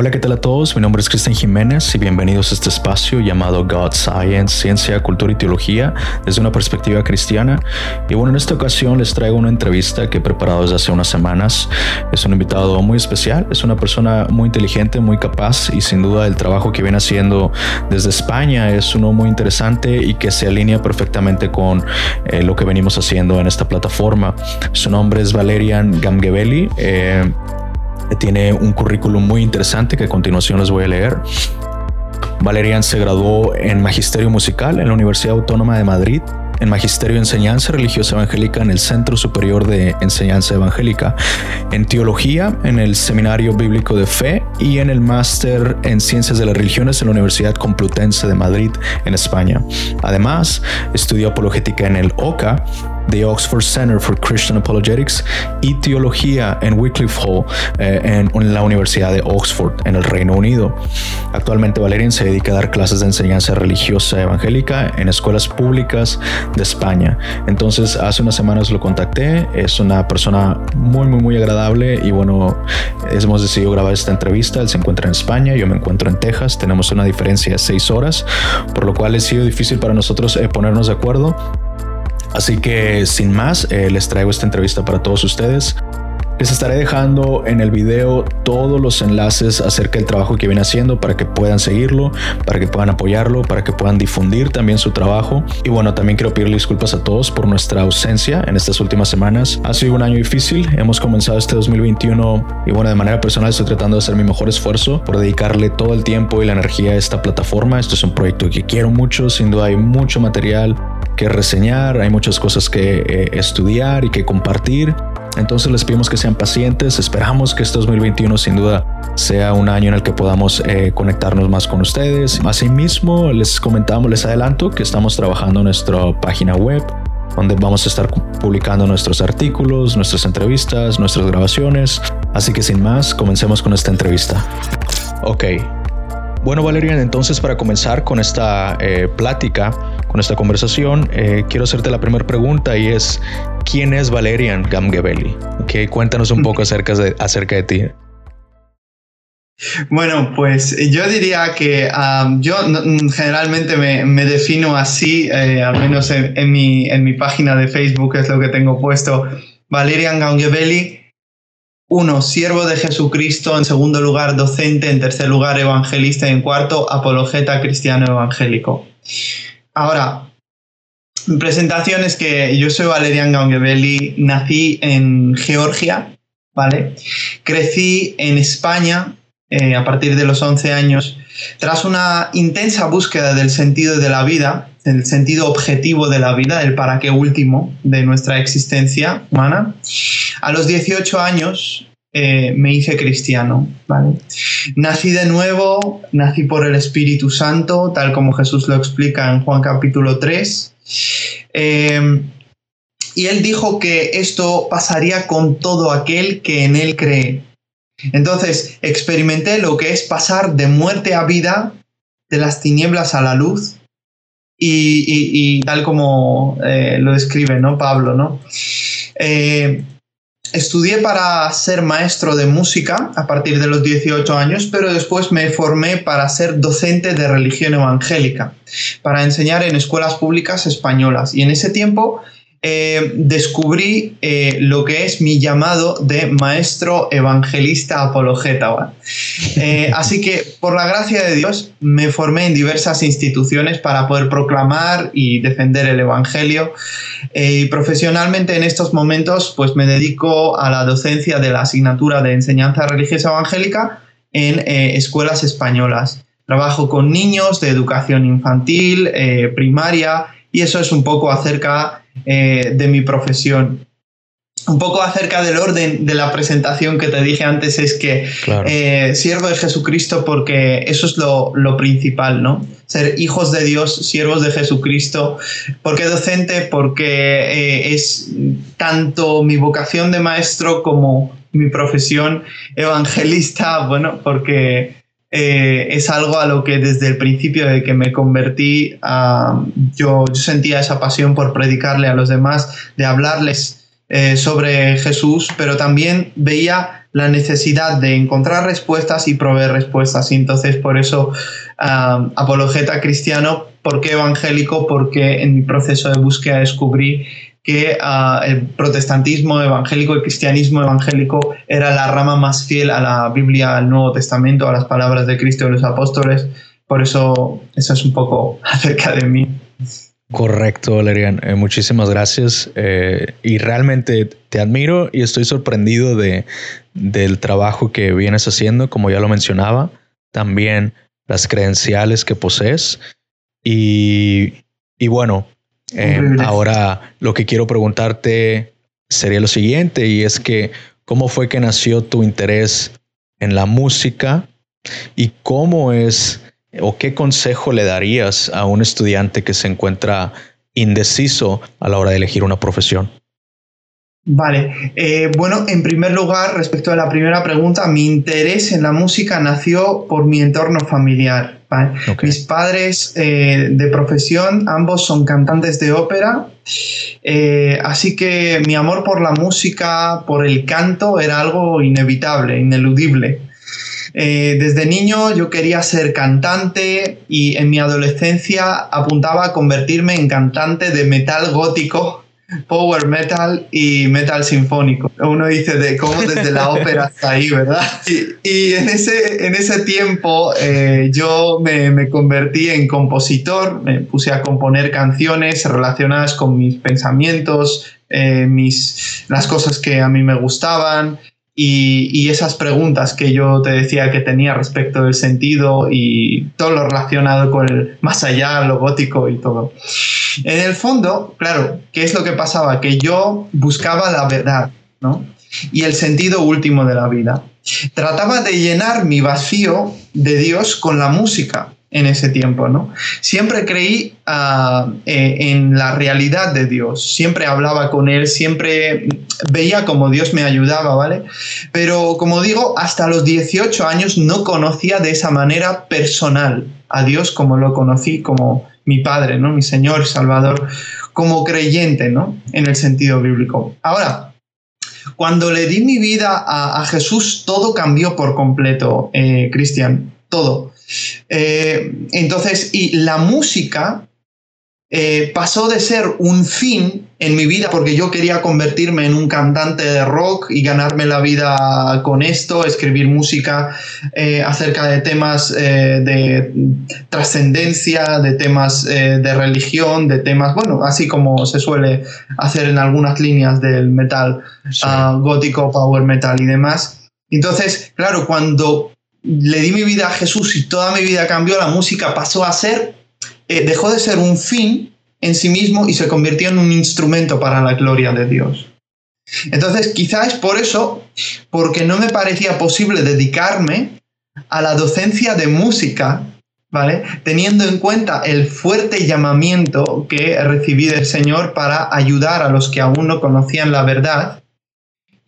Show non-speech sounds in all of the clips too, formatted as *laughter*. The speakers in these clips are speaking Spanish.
Hola, ¿qué tal a todos? Mi nombre es Cristian Jiménez y bienvenidos a este espacio llamado God Science, Ciencia, Cultura y Teología desde una perspectiva cristiana. Y bueno, en esta ocasión les traigo una entrevista que he preparado desde hace unas semanas. Es un invitado muy especial, es una persona muy inteligente, muy capaz y sin duda el trabajo que viene haciendo desde España es uno muy interesante y que se alinea perfectamente con eh, lo que venimos haciendo en esta plataforma. Su nombre es Valerian Gamgebeli. Eh, tiene un currículum muy interesante que a continuación les voy a leer. Valerian se graduó en Magisterio Musical en la Universidad Autónoma de Madrid en Magisterio de Enseñanza Religiosa Evangélica en el Centro Superior de Enseñanza Evangélica, en Teología en el Seminario Bíblico de Fe y en el Máster en Ciencias de las Religiones en la Universidad Complutense de Madrid, en España. Además, estudió apologética en el OCA The Oxford Center for Christian Apologetics y teología en Wycliffe Hall eh, en, la Universidad de Oxford en el Reino Unido. Actualmente Valerian se dedica a dar clases de enseñanza religiosa evangélica en escuelas públicas de España. Entonces hace unas semanas lo contacté, es una persona muy muy muy agradable y bueno, hemos decidido grabar esta entrevista, él se encuentra en España, yo me encuentro en Texas, tenemos una diferencia de seis horas, por lo cual ha sido difícil para nosotros eh, ponernos de acuerdo Así que sin más, eh, les traigo esta entrevista para todos ustedes. Les estaré dejando en el video todos los enlaces acerca del trabajo que viene haciendo para que puedan seguirlo, para que puedan apoyarlo, para que puedan difundir también su trabajo. Y bueno, también quiero pedirle disculpas a todos por nuestra ausencia en estas últimas semanas. Ha sido un año difícil, hemos comenzado este 2021 y bueno, de manera personal estoy tratando de hacer mi mejor esfuerzo por dedicarle todo el tiempo y la energía a esta plataforma. Esto es un proyecto que quiero mucho, sin duda hay mucho material que reseñar, hay muchas cosas que eh, estudiar y que compartir. Entonces les pedimos que sean pacientes, esperamos que este 2021 sin duda sea un año en el que podamos eh, conectarnos más con ustedes. Asimismo, les comentamos, les adelanto que estamos trabajando en nuestra página web donde vamos a estar publicando nuestros artículos, nuestras entrevistas, nuestras grabaciones. Así que sin más, comencemos con esta entrevista. Ok. Bueno, Valerian, entonces para comenzar con esta eh, plática, con esta conversación, eh, quiero hacerte la primera pregunta y es, ¿quién es Valerian Gamgebelli? Okay, cuéntanos un poco *laughs* acerca de, acerca de ti. Bueno, pues yo diría que yo mm, generalmente me, defino así, eh, al menos en, mi, en mi página de Facebook es lo que tengo puesto, Valerian Gangebelli uno, Siervo de Jesucristo, en segundo lugar docente, en tercer lugar evangelista y en cuarto apologeta cristiano evangélico. Ahora, presentaciones que yo soy Valerian Gaungebelli, nací en Georgia, ¿vale? Crecí en España eh, a partir de los 11 años tras una intensa búsqueda del sentido de la vida, del sentido objetivo de la vida, del para qué último de nuestra existencia humana. A los 18 años eh, me hice cristiano, ¿vale? Nací de nuevo, nací por el Espíritu Santo, tal como Jesús lo explica en Juan capítulo 3. Em, y él dijo que esto pasaría con todo aquel que en él cree. Entonces experimenté lo que es pasar de muerte a vida, de las tinieblas a la luz, y, tal como eh, lo describe ¿no? Pablo. ¿no? Eh, Estudié para ser maestro de música a partir de los 18 años, pero después me formé para ser docente de religión evangélica, para enseñar en escuelas públicas españolas. Y en ese tiempo eh, descubrí eh, lo que es mi llamado de maestro evangelista apologeta. Eh, así que, por la gracia de Dios, me formé en diversas instituciones para poder proclamar y defender el Evangelio. y profesionalmente en estos momentos, pues me dedico a la docencia de la asignatura de enseñanza religiosa evangélica en escuelas españolas. Trabajo con niños de educación infantil, primaria, y eso es un poco acerca eh, de mi profesión. Un poco acerca del orden de la presentación que te dije antes es que eh, siervo de Jesucristo porque eso es lo, principal, ¿no? Ser hijos de Dios, siervos de Jesucristo. ¿Por qué docente? Porque eh, es tanto mi vocación de maestro como mi profesión evangelista, *laughs* bueno, porque eh, es algo a lo que desde el principio de que me convertí, yo, sentía esa pasión por predicarle a los demás, de hablarles eh, sobre Jesús, pero también veía la necesidad de encontrar respuestas y proveer respuestas. Y entonces por eso apologeta cristiano, ¿por qué evangélico? Porque en mi proceso de búsqueda descubrí que ah, el protestantismo evangélico, el cristianismo evangélico era la rama más fiel a la Biblia, al Nuevo Testamento, a las palabras de Cristo y los apóstoles. Por eso eso es un poco *laughs* acerca de mí. Correcto, Valerian. Eh, muchísimas gracias. Eh, y realmente te admiro y estoy sorprendido de, del trabajo que vienes haciendo, como ya lo mencionaba. También las credenciales que posees. Y, y bueno, eh, ahora lo que quiero preguntarte sería lo siguiente, y es que, ¿cómo fue que nació tu interés en la música? ¿Y cómo es o qué consejo le darías a un estudiante que se encuentra indeciso a la hora de elegir una profesión? Vale, eh, bueno, en primer lugar, respecto a la primera pregunta, mi interés en la música nació por mi entorno familiar. Mis padres eh, de profesión, ambos son cantantes de ópera, eh, así que mi amor por la música, por el canto, era algo inevitable, ineludible. desde niño yo quería ser cantante y en mi adolescencia apuntaba a convertirme en cantante de metal gótico power metal y metal sinfónico. Uno dice de cómo desde la ópera hasta ahí, ¿verdad? Y, en, ese, en ese tiempo eh, yo me, convertí en compositor, me puse a componer canciones relacionadas con mis pensamientos, eh, mis, las cosas que a mí me gustaban, y, esas preguntas que yo te decía que tenía respecto del sentido y todo lo relacionado con el más allá, lo gótico y todo. En el fondo, claro, ¿qué es lo que pasaba? Que yo buscaba la verdad, ¿no? Y el sentido último de la vida. Trataba de llenar mi vacío de Dios con la música en ese tiempo, ¿no? Siempre creí ah, eh, en la realidad de Dios, siempre hablaba con Él, siempre veía como Dios me ayudaba, ¿vale? Pero como digo, hasta los 18 años no conocía de esa manera personal a Dios como lo conocí como mi Padre, ¿no? Mi Señor, Salvador, como creyente, ¿no? En el sentido bíblico. Ahora, cuando le di mi vida a, Jesús, todo cambió por completo, eh, Cristian, todo. Eh, entonces, y la música eh, pasó de ser un fin en mi vida porque yo quería convertirme en un cantante de rock y ganarme la vida con esto, escribir música eh, acerca de temas de trascendencia, de temas de religión, de temas, bueno, así como se suele hacer en algunas líneas del metal ah, gótico, power metal y demás. Entonces, claro, cuando le di mi vida a Jesús y toda mi vida cambió, la música pasó a ser, eh, dejó de ser un fin en sí mismo y se convirtió en un instrumento para la gloria de Dios. Entonces, quizás es por eso, porque no me parecía posible dedicarme a la docencia de música, ¿vale? Teniendo en cuenta el fuerte llamamiento que recibí del Señor para ayudar a los que aún no conocían la verdad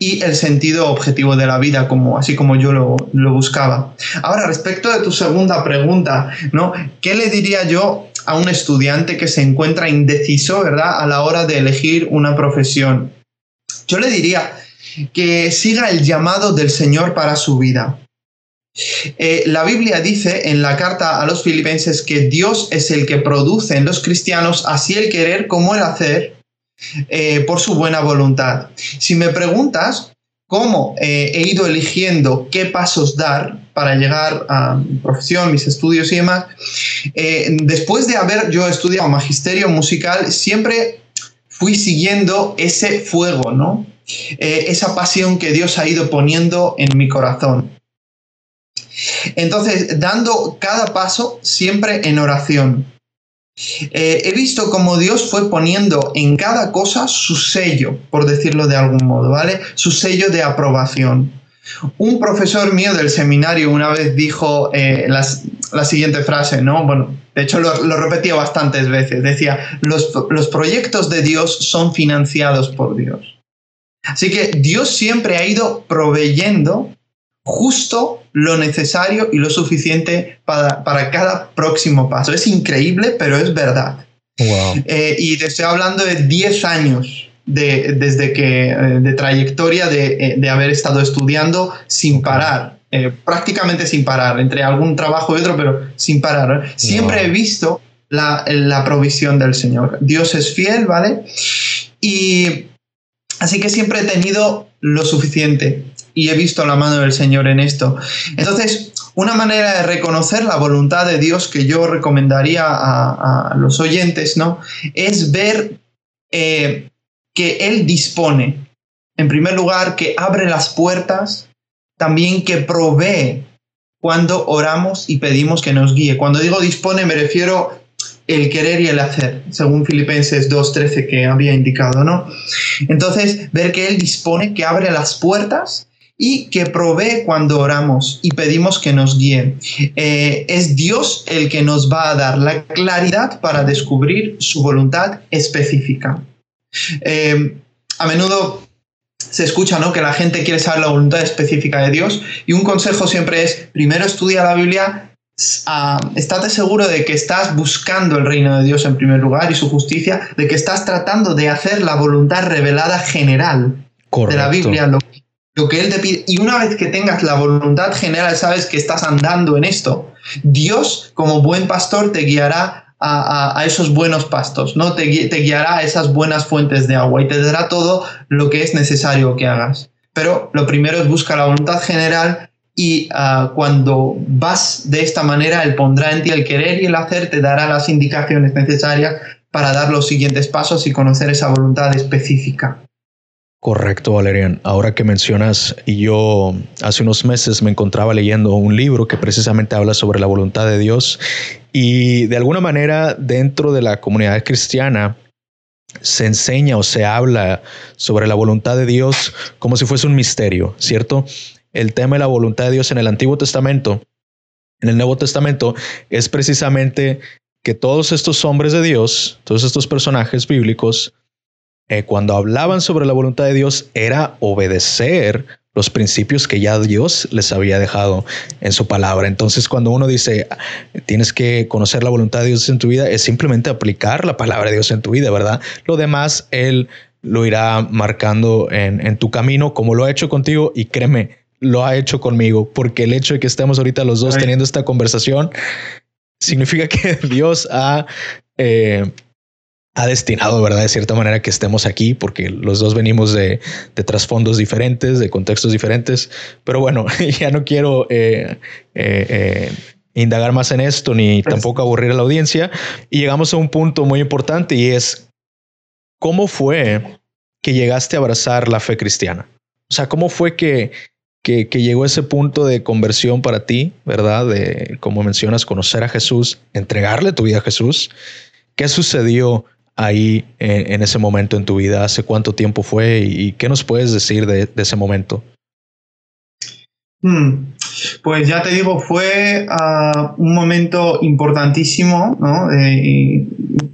y el sentido objetivo de la vida, como, así como yo lo, buscaba. Ahora, respecto de tu segunda pregunta, ¿no? ¿Qué le diría yo a un estudiante que se encuentra indeciso, ¿verdad?, a la hora de elegir una profesión. Yo le diría que siga el llamado del Señor para su vida. Eh, la Biblia dice en la carta a los filipenses que Dios es el que produce en los cristianos así el querer como el hacer eh, por su buena voluntad. Si me preguntas cómo eh, he ido eligiendo qué pasos dar para llegar a mi profesión, mis estudios y demás, eh, después de haber yo estudiado magisterio musical, siempre fui siguiendo ese fuego, ¿no? esa pasión que Dios ha ido poniendo en mi corazón. Entonces, dando cada paso siempre en oración. Eh, he visto como Dios fue poniendo en cada cosa su sello, por decirlo de algún modo, ¿vale? Su sello de aprobación. Un profesor mío del seminario una vez dijo eh, la siguiente frase, ¿no? Bueno, de hecho lo, lo repetía bastantes veces. Decía, los, los proyectos de Dios son financiados por Dios. Así que Dios siempre ha ido proveyendo justo lo necesario y lo suficiente para, cada próximo paso. Es increíble, pero es verdad. Eh, y te estoy hablando de 10 años de, desde que, eh, de trayectoria de, de, haber estado estudiando sin parar, prácticamente sin parar, entre algún trabajo y otro, pero sin parar. Siempre he visto la, la provisión del Señor. Dios es fiel, ¿vale? Y así que siempre he tenido lo suficiente y he visto la mano del Señor en esto. Entonces, una manera de reconocer la voluntad de Dios que yo recomendaría a, los oyentes, ¿no? Es ver eh, que Él dispone, en primer lugar, que abre las puertas, también que provee cuando oramos y pedimos que nos guíe. Cuando digo dispone me refiero el querer y el hacer, según Filipenses 2.13 que había indicado, ¿no? Entonces, ver que Él dispone, que abre las puertas y que provee cuando oramos y pedimos que nos guíe. Eh, es Dios el que nos va a dar la claridad para descubrir su voluntad específica. Eh, a menudo se escucha ¿no? que la gente quiere saber la voluntad específica de Dios y un consejo siempre es, primero estudia la Biblia, uh, estate seguro de que estás buscando el reino de Dios en primer lugar y su justicia, de que estás tratando de hacer la voluntad revelada general de la Biblia, lo, que Él te pide. Y una vez que tengas la voluntad general, sabes que estás andando en esto. Dios, como buen pastor, te guiará a, esos buenos pastos, ¿no? Te, guiará a esas buenas fuentes de agua y te dará todo lo que es necesario que hagas. Pero lo primero es buscar la voluntad general y ah, cuando vas de esta manera, Él pondrá en ti el querer y el hacer, te dará las indicaciones necesarias para dar los siguientes pasos y conocer esa voluntad específica. Correcto, Valerian. Ahora que mencionas, yo hace unos meses me encontraba leyendo un libro que precisamente habla sobre la voluntad de Dios y de alguna manera dentro de la comunidad cristiana se enseña o se habla sobre la voluntad de Dios como si fuese un misterio, ¿cierto? el tema de la voluntad de Dios en el Antiguo Testamento, en el Nuevo Testamento, es precisamente que todos estos hombres de Dios, todos estos personajes bíblicos, eh, cuando hablaban sobre la voluntad de Dios, era obedecer los principios que ya Dios les había dejado en su palabra. Entonces, cuando uno dice, tienes que conocer la voluntad de Dios en tu vida, es simplemente aplicar la palabra de Dios en tu vida, ¿verdad? Lo demás, Él lo irá marcando en, en tu camino, como lo ha hecho contigo, y créeme, lo ha hecho conmigo, porque el hecho de que estemos ahorita los dos teniendo esta conversación significa que *laughs* Dios ha, eh, ha destinado, ¿verdad? De cierta manera que estemos aquí, porque los dos venimos de, de trasfondos diferentes, de contextos diferentes. Pero bueno, *laughs* ya no quiero eh, eh, indagar más en esto, ni pues tampoco aburrir a la audiencia. Y llegamos a un punto muy importante y es, ¿cómo fue que llegaste a abrazar la fe cristiana? O sea, ¿cómo fue que, que, llegó ese punto de conversión para ti, ¿verdad? De, como mencionas, conocer a Jesús, entregarle tu vida a Jesús. ¿Qué sucedió ahí en, ese momento en tu vida? ¿Hace cuánto tiempo fue? ¿Y, qué nos puedes decir de, ese momento? Hmm. Pues ya te digo, fue ah, un momento importantísimo, ¿no?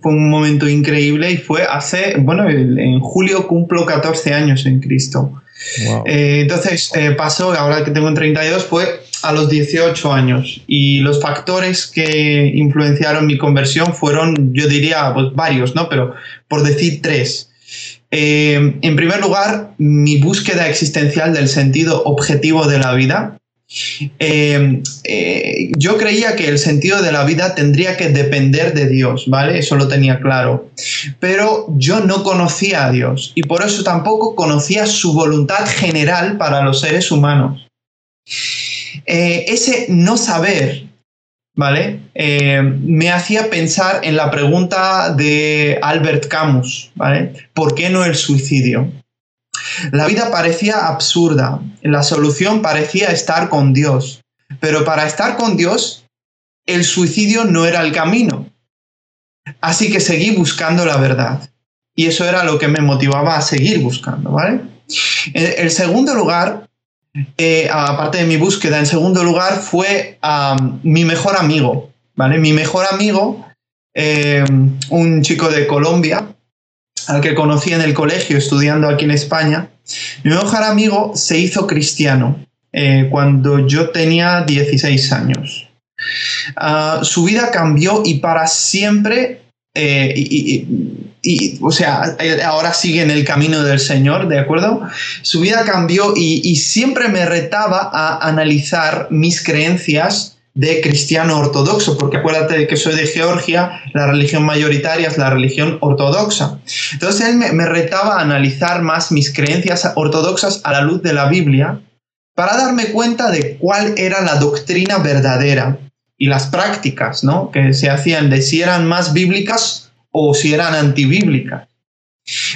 fue un momento increíble y fue hace, bueno, en julio cumplo 14 años en Cristo. Eh, entonces eh, pasó, ahora que tengo 32, fue a los 18 años y los factores que influenciaron mi conversión fueron, yo diría, pues varios, ¿no? Pero por decir tres. Eh, en primer lugar, mi búsqueda existencial del sentido objetivo de la vida. Eh, eh, yo creía que el sentido de la vida tendría que depender de Dios, ¿vale? Eso lo tenía claro. Pero yo no conocía a Dios y por eso tampoco conocía su voluntad general para los seres humanos. Eh, ese no saber, ¿vale? me hacía pensar en la pregunta de Albert Camus, ¿vale? ¿Por qué no el suicidio? La vida parecía absurda, la solución parecía estar con Dios, pero para estar con Dios, el suicidio no era el camino. Así que seguí buscando la verdad. Y eso era lo que me motivaba a seguir buscando, ¿vale? El, segundo lugar, eh, aparte de mi búsqueda, en segundo lugar fue mi mejor amigo, ¿vale? Mi mejor amigo, eh, un chico de Colombia, al que conocí en el colegio estudiando aquí en España, mi mejor amigo se hizo cristiano eh, cuando yo tenía 16 años. Ah, su vida cambió y para siempre, eh, o sea, ahora sigue en el camino del Señor, ¿de acuerdo? Su vida cambió y siempre me retaba a analizar mis creencias de cristiano ortodoxo, porque acuérdate de que soy de Georgia, la religión mayoritaria es la religión ortodoxa. Entonces él me, retaba a analizar más mis creencias ortodoxas a la luz de la Biblia para darme cuenta de cuál era la doctrina verdadera y las prácticas ¿no? que se hacían de si eran más bíblicas o si eran antibíblicas.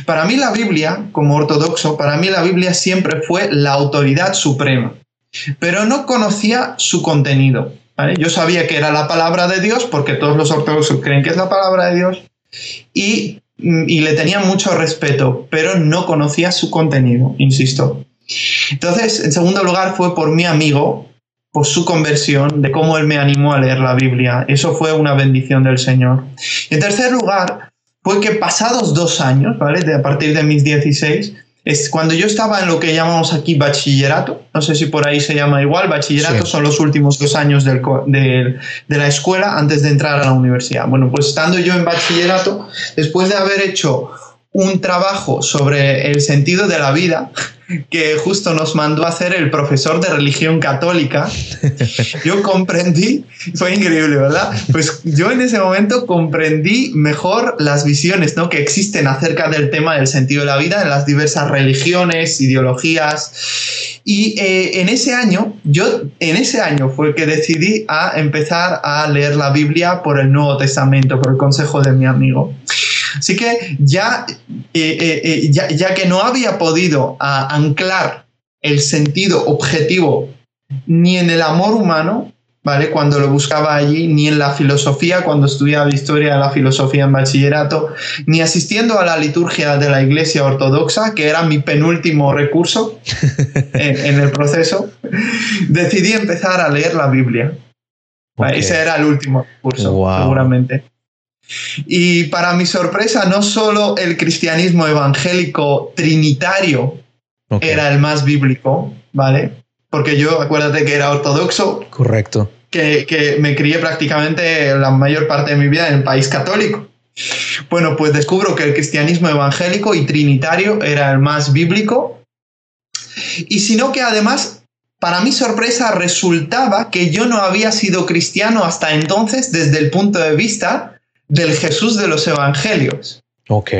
Para mí la Biblia, como ortodoxo, para mí la Biblia siempre fue la autoridad suprema, pero no conocía su contenido. Yo sabía que era la palabra de Dios, porque todos los ortodoxos creen que es la palabra de Dios, y, le tenía mucho respeto, pero no conocía su contenido, insisto. Entonces, en segundo lugar, fue por mi amigo, por su conversión, de cómo él me animó a leer la Biblia. Eso fue una bendición del Señor. en tercer lugar, fue que pasados dos años, ¿vale? A partir de mis 16, es cuando yo estaba en lo que llamamos aquí bachillerato, no sé si por ahí se llama igual, bachillerato son los últimos dos años del, de, de, la escuela antes de entrar a la universidad. Bueno, pues estando yo en bachillerato, después de haber hecho un trabajo sobre el sentido de la vida, que justo nos mandó a hacer el profesor de religión católica, *laughs* yo comprendí, fue increíble, ¿verdad? Pues yo en ese momento comprendí mejor las visiones ¿no? que existen acerca del tema del sentido de la vida en las diversas religiones, ideologías. Y eh, en ese año, yo en ese año fue que decidí a empezar a leer la Biblia por el Nuevo Testamento, por el consejo de mi amigo. Así que ya, eh, eh, eh, ya, que no había podido anclar el sentido objetivo ni en el amor humano, ¿vale? Cuando lo buscaba allí, ni en la filosofía, cuando estudiaba historia de la filosofía en bachillerato, ni asistiendo a la liturgia de la Iglesia Ortodoxa, que era mi penúltimo recurso *laughs* en, el proceso, decidí empezar a leer la Biblia. Ese era el último recurso, seguramente. Y para mi sorpresa, no solo el cristianismo evangélico trinitario era el más bíblico, ¿vale? Porque yo, acuérdate que era ortodoxo. Correcto. Que, que me crié prácticamente la mayor parte de mi vida en el país católico. Bueno, pues descubro que el cristianismo evangélico y trinitario era el más bíblico. Y sino que además, para mi sorpresa, resultaba que yo no había sido cristiano hasta entonces desde el punto de vista del Jesús de los Evangelios. Ok.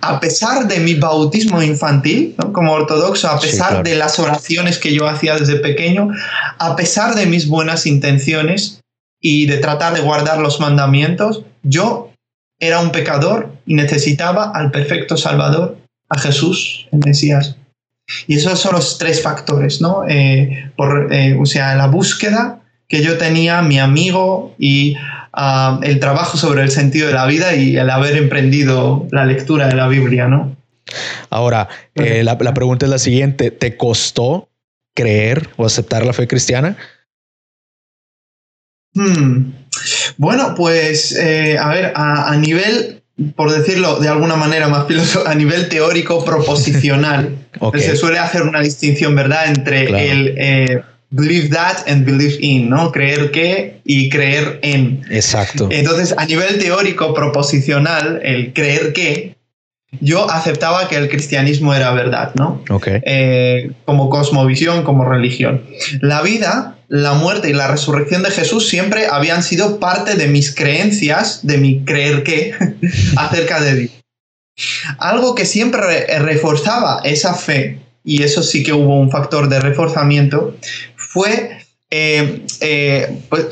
A pesar de mi bautismo infantil, como ortodoxo, a pesar de las oraciones que yo hacía desde pequeño, a pesar de mis buenas intenciones y de tratar de guardar los mandamientos, yo era un pecador y necesitaba al perfecto Salvador, a Jesús, el Mesías. Y esos son los tres factores, ¿no? Eh, por, eh, o sea, la búsqueda que yo tenía, mi amigo y el trabajo sobre el sentido de la vida y el haber emprendido la lectura de la Biblia, ¿no? Ahora, eh, la, pregunta es la siguiente, ¿te costó creer o aceptar la fe cristiana? Hmm. Bueno, pues, eh, a ver, a, nivel, por decirlo de alguna manera más filosófico, a nivel teórico proposicional, *laughs* se suele hacer una distinción, ¿verdad?, entre el... Eh, believe that and believe in, ¿no? Creer que y creer en. Exacto. Entonces, a nivel teórico proposicional, el creer que, yo aceptaba que el cristianismo era verdad, ¿no? Ok. Eh, como cosmovisión, como religión. La vida, la muerte y la resurrección de Jesús siempre habían sido parte de mis creencias, de mi creer que, *laughs* acerca de Dios. Algo que siempre reforzaba esa fe, y eso sí que hubo un factor de reforzamiento, fue, eh, eh, pues,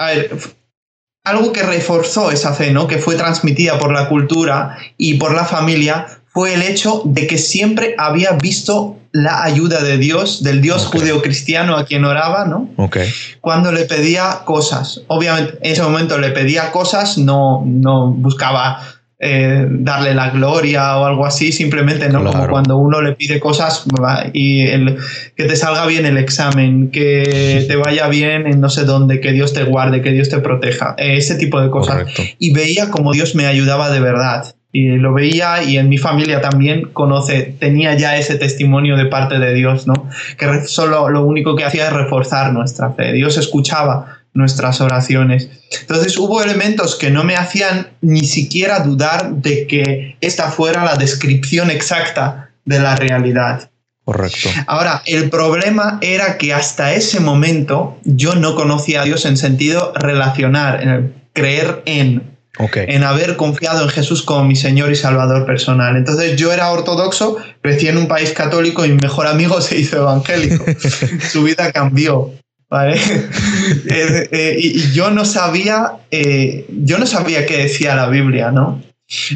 algo que reforzó esa fe, ¿no? Que fue transmitida por la cultura y por la familia, fue el hecho de que siempre había visto la ayuda de Dios, del Dios judeocristiano a quien oraba, ¿no? Okay. Cuando le pedía cosas. Obviamente, en ese momento le pedía cosas, no, no buscaba eh, darle la gloria o algo así, simplemente, ¿no? Como cuando uno le pide cosas y que te salga bien el examen, que te vaya bien en no sé dónde, que Dios te guarde, que Dios te proteja, eh, ese tipo de cosas. Y veía como Dios me ayudaba de verdad. Y lo veía y en mi familia también conoce, tenía ya ese testimonio de parte de Dios, ¿no? Que solo lo único que hacía es reforzar nuestra fe. Dios escuchaba nuestras oraciones. Entonces hubo elementos que no me hacían ni siquiera dudar de que esta fuera la descripción exacta de la realidad. Correcto. Ahora, el problema era que hasta ese momento yo no conocía a Dios en sentido relacionar, en creer en, en haber confiado en Jesús como mi Señor y Salvador personal. Entonces yo era ortodoxo, crecí en un país católico y mi mejor amigo *laughs* se hizo evangélico. *laughs* Su vida cambió. ¿Vale? *laughs* Eh, eh, y, yo no sabía, eh, yo no sabía qué decía la Biblia, ¿no?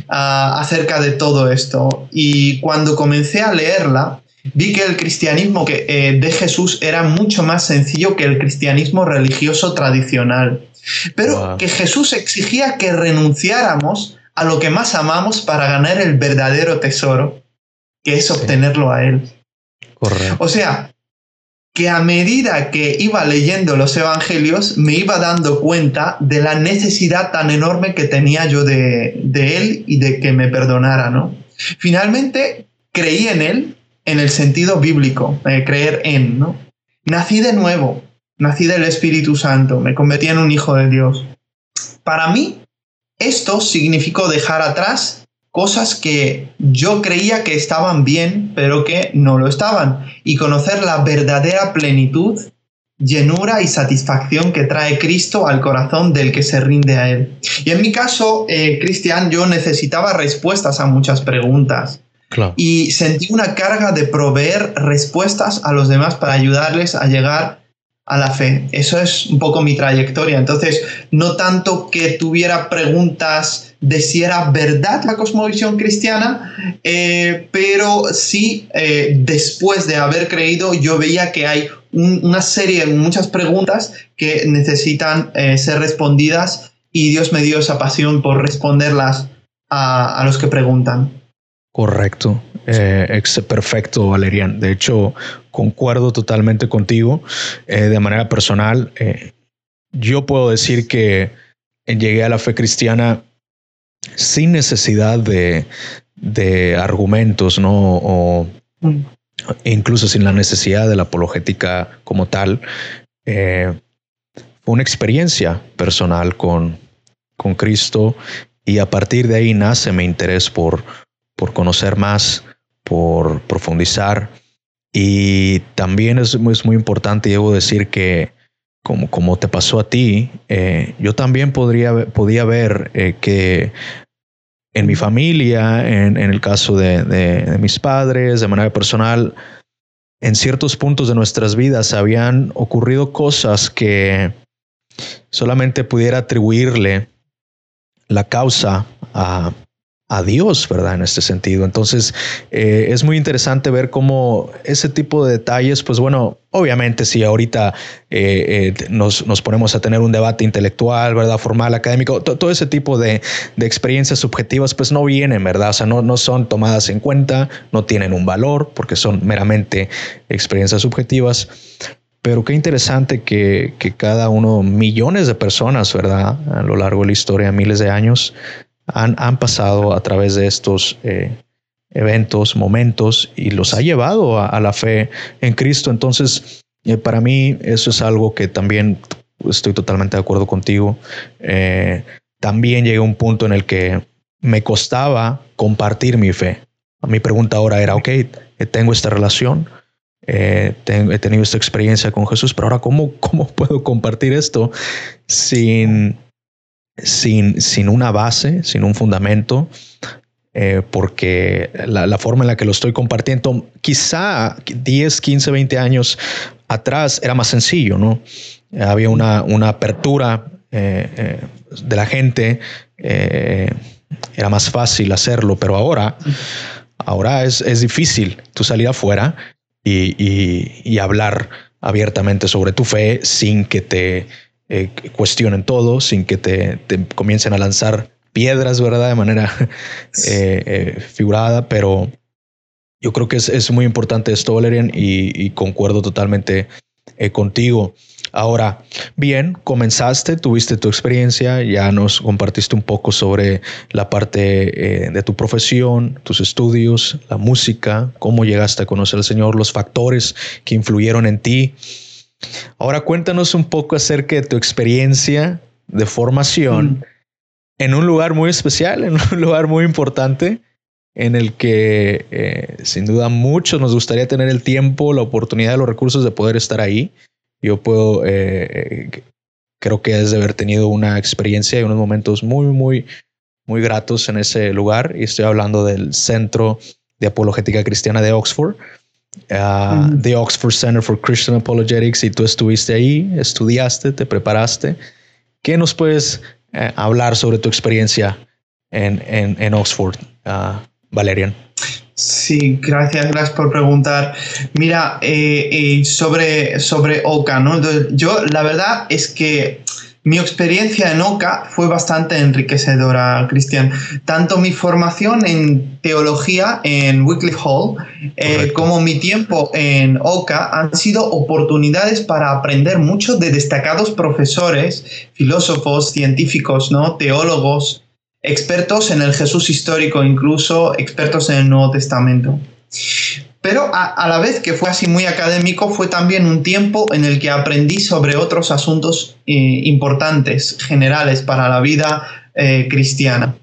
Ah, acerca de todo esto. Y cuando comencé a leerla, vi que el cristianismo que, eh, de Jesús era mucho más sencillo que el cristianismo religioso tradicional, pero que Jesús exigía que renunciáramos a lo que más amamos para ganar el verdadero tesoro, que es obtenerlo a Él. O sea, que a medida que iba leyendo los evangelios me iba dando cuenta de la necesidad tan enorme que tenía yo de, de Él y de que me perdonara, ¿no? Finalmente creí en Él en el sentido bíblico, eh, creer en, ¿no? Nací de nuevo, nací del Espíritu Santo, me convertí en un hijo de Dios. Para mí, esto significó dejar atrás cosas que yo creía que estaban bien, pero que no lo estaban, y conocer la verdadera plenitud, llenura y satisfacción que trae Cristo al corazón del que se rinde a Él. Y en mi caso, eh, Cristian, yo necesitaba respuestas a muchas preguntas. Y sentí una carga de proveer respuestas a los demás para ayudarles a llegar a la fe. Eso es un poco mi trayectoria. Entonces, no tanto que tuviera preguntas de si era verdad la cosmovisión cristiana, eh, pero sí, eh, después de haber creído, yo veía que hay una serie, muchas preguntas que necesitan eh, ser respondidas y Dios me dio esa pasión por responderlas a los que preguntan. Correcto. Eh, perfecto, Valerian. De hecho, concuerdo totalmente contigo. Eh, de manera personal, eh, yo puedo decir que llegué a la fe cristiana sin necesidad de, de argumentos, ¿no? O mm. incluso sin la necesidad de la apologética como tal. fue una experiencia personal con, con Cristo y a partir de ahí nace mi interés por, por conocer más, por profundizar. Y también es, muy importante, debo decir que como, como te pasó a ti, eh, yo también podría, podía ver eh, que en mi familia, en, el caso de, de, mis padres, de manera personal, en ciertos puntos de nuestras vidas habían ocurrido cosas que solamente pudiera atribuirle la causa a a Dios, ¿verdad? En este sentido. Entonces, eh, es muy interesante ver cómo ese tipo de detalles, pues bueno, obviamente si ahorita eh, eh, nos, ponemos a tener un debate intelectual, ¿verdad? Formal, académico, todo ese tipo de, experiencias subjetivas, pues no vienen, ¿verdad? O sea, no, no son tomadas en cuenta, no tienen un valor porque son meramente experiencias subjetivas. Pero qué interesante que, que cada uno, millones de personas, ¿verdad? A lo largo de la historia, miles de años, han, pasado a través de estos eh, eventos, momentos y los ha llevado a, la fe en Cristo. Entonces, eh, para mí eso es algo que también estoy totalmente de acuerdo contigo. Eh, también llegué a un punto en el que me costaba compartir mi fe. Mi pregunta ahora era, ok, tengo esta relación, he tenido esta experiencia con Jesús, pero ahora, ¿cómo, cómo puedo compartir esto sin sin, sin una base, sin un fundamento, eh, porque la, forma en la que lo estoy compartiendo, quizá 10, 15, 20 años atrás era más sencillo, ¿no? Había una, una apertura eh, eh, de la gente, era más fácil hacerlo, pero ahora, ahora es, es difícil tú salir afuera y, y, y hablar abiertamente sobre tu fe sin que te eh, cuestionen todo sin que te, comiencen a lanzar piedras, ¿verdad? De manera *laughs* eh, eh, figurada, pero yo creo que es, muy importante esto, Valerian, y, concuerdo totalmente contigo. Ahora, bien, comenzaste, tuviste tu experiencia, ya nos compartiste un poco sobre la parte de tu profesión, tus estudios, la música, cómo llegaste a conocer al Señor, los factores que influyeron en ti. Ahora cuéntanos un poco acerca de tu experiencia de formación mm. en un lugar muy especial, *laughs* en un lugar muy importante, en el que eh, sin duda muchos nos gustaría tener el tiempo, la oportunidad, los recursos de poder estar ahí. Yo puedo, eh, eh, creo que es de haber tenido una experiencia y unos momentos muy, muy, muy gratos en ese lugar. Y estoy hablando del Centro de Apologética Cristiana de Oxford, uh, The Oxford Center for Christian Apologetics, y tú estuviste ahí, estudiaste, te preparaste. ¿Qué nos puedes hablar sobre tu experiencia en, en, Oxford? Uh, Valerian. Sí, gracias, gracias por preguntar. Mira, eh, eh, sobre, sobre OCA, ¿no? yo la verdad es que mi experiencia en OCA fue bastante enriquecedora, Cristian. Tanto mi formación en teología en Wycliffe Hall eh, como mi tiempo en OCA han sido oportunidades para aprender mucho de destacados profesores, filósofos, científicos, ¿no? teólogos, expertos en el Jesús histórico, incluso expertos en el Nuevo Testamento. Pero a, la vez que fue así muy académico, fue también un tiempo en el que aprendí sobre otros asuntos eh, importantes, generales para la vida eh, cristiana.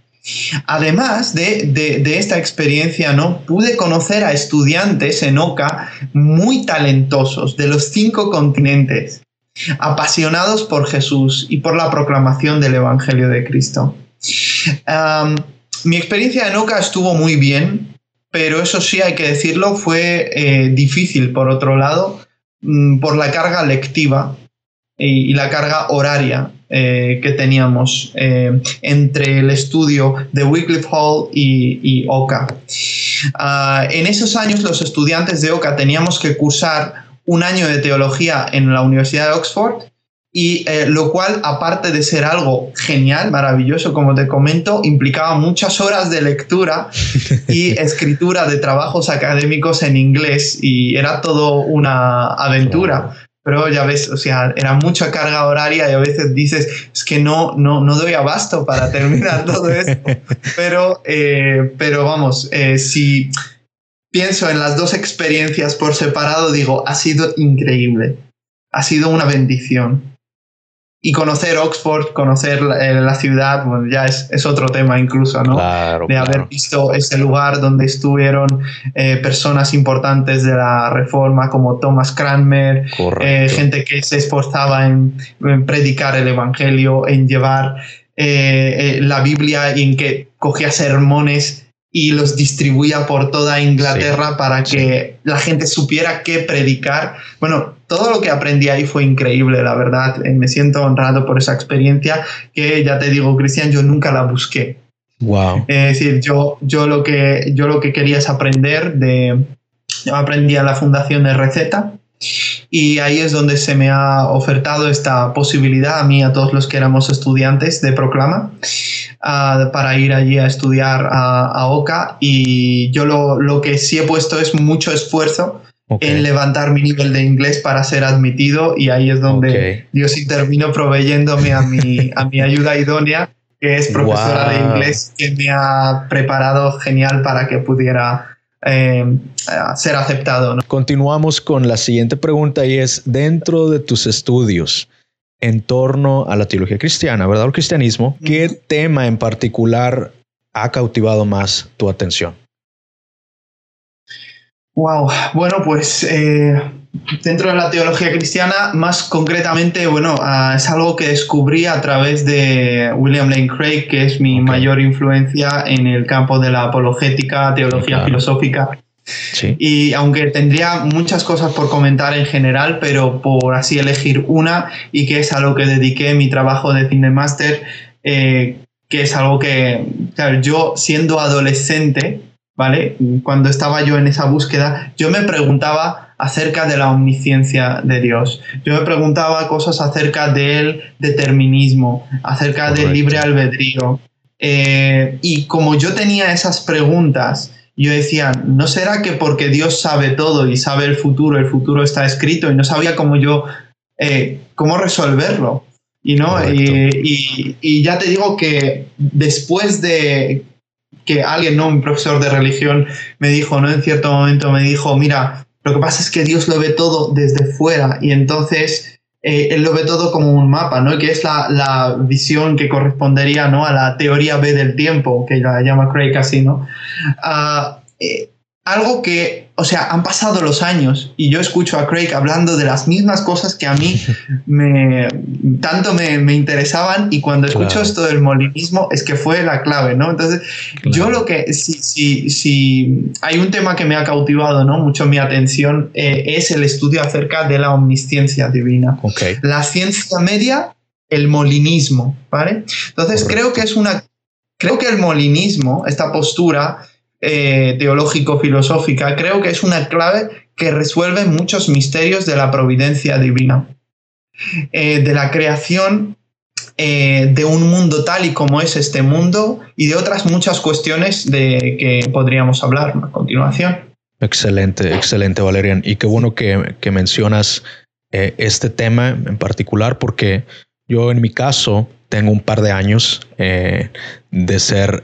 Además de, esta experiencia, ¿no? pude conocer a estudiantes en OCA muy talentosos de los cinco continentes, apasionados por Jesús y por la proclamación del Evangelio de Cristo mi experiencia en OCA estuvo muy bien, pero eso sí hay que decirlo, fue eh, difícil por otro lado, mm, por la carga lectiva y, la carga horaria eh, que teníamos eh, entre el estudio de Wycliffe Hall y, OCA. Ah, en esos años los estudiantes de OCA teníamos que cursar un año de teología en la Universidad de Oxford y eh, lo cual, aparte de ser algo genial, maravilloso, como te comento, implicaba muchas horas de lectura *laughs* y escritura de trabajos académicos en inglés y era todo una aventura. Pero ya ves, o sea, era mucha carga horaria y a veces dices, es que no, no, no doy abasto para terminar todo esto. *laughs* Pero, eh, pero vamos, eh, si pienso en las dos experiencias por separado, digo, ha sido increíble, ha sido una bendición y conocer Oxford, conocer la, eh, ciudad, bueno, ya es, otro tema incluso, ¿no? de haber visto ese lugar donde estuvieron eh, personas importantes de la reforma como Thomas Cranmer, eh, gente que se esforzaba en, predicar el Evangelio, en llevar la Biblia y en que cogía sermones y los distribuía por toda Inglaterra para que la gente supiera qué predicar. Bueno, todo lo que aprendí ahí fue increíble, la verdad. Eh, me siento honrado por esa experiencia que, ya te digo, Cristian, yo nunca la busqué. Wow. Es decir, yo, yo, lo que, yo lo que quería es aprender de... Yo aprendí a la fundación de receta y ahí es donde se me ha ofertado esta posibilidad a mí, a todos los que éramos estudiantes de Proclama, para ir allí a estudiar a, OCA. Y yo lo, que sí he puesto es mucho esfuerzo en levantar mi nivel de inglés para ser admitido y ahí es donde Dios termino proveyéndome a mi, a mi ayuda idónea, que es profesora de inglés, que me ha preparado genial para que pudiera eh, ser aceptado. Continuamos con la siguiente pregunta y es, dentro de tus estudios en torno a la teología cristiana, ¿verdad? El cristianismo, ¿qué tema en particular ha cautivado más tu atención? Wow, bueno, pues eh, dentro de la teología cristiana, más concretamente, bueno, ah, es algo que descubrí a través de William Lane Craig, que es mi mayor influencia en el campo de la apologética, teología filosófica. Sí. Y aunque tendría muchas cosas por comentar en general, pero por así elegir una, y que es a lo que dediqué mi trabajo de cine máster, eh, que es algo que, claro, yo siendo adolescente, ¿vale? Cuando estaba yo en esa búsqueda, yo me preguntaba acerca de la omnisciencia de Dios. Yo me preguntaba cosas acerca del determinismo, acerca del libre albedrío. Eh, y como yo tenía esas preguntas, yo decía, ¿no será que porque Dios sabe todo y sabe el futuro, el futuro está escrito y no sabía cómo yo, eh, cómo resolverlo? Y, ¿no? y, ya te digo que después de que alguien, no un profesor de religión, me dijo, ¿no? En cierto momento me dijo, mira, Lo que pasa es que Dios lo ve todo desde fuera y entonces eh, él lo ve todo como un mapa, ¿no? Que es la, la, visión que correspondería, ¿no? A la teoría B del tiempo, que la llama Craig así, ¿no? Uh, eh, algo que, o sea, han pasado los años y yo escucho a Craig hablando de las mismas cosas que a mí *laughs* me, tanto me, me interesaban y cuando escucho esto del molinismo es que fue la clave, ¿no? Entonces, yo lo que, si, si, si, hay un tema que me ha cautivado, ¿no? Mucho mi atención eh, es el estudio acerca de la omnisciencia divina. Okay. La ciencia media, el molinismo, ¿vale? Entonces, Correcto. creo que es una, creo que el molinismo, esta postura, eh, teológico-filosófica, creo que es una clave que resuelve muchos misterios de la providencia divina, eh, de la creación eh, de un mundo tal y como es este mundo y de otras muchas cuestiones de que podríamos hablar a continuación. Excelente, excelente, Valerian. Y qué bueno que, que mencionas este tema en particular, porque yo en mi caso tengo un par de años de ser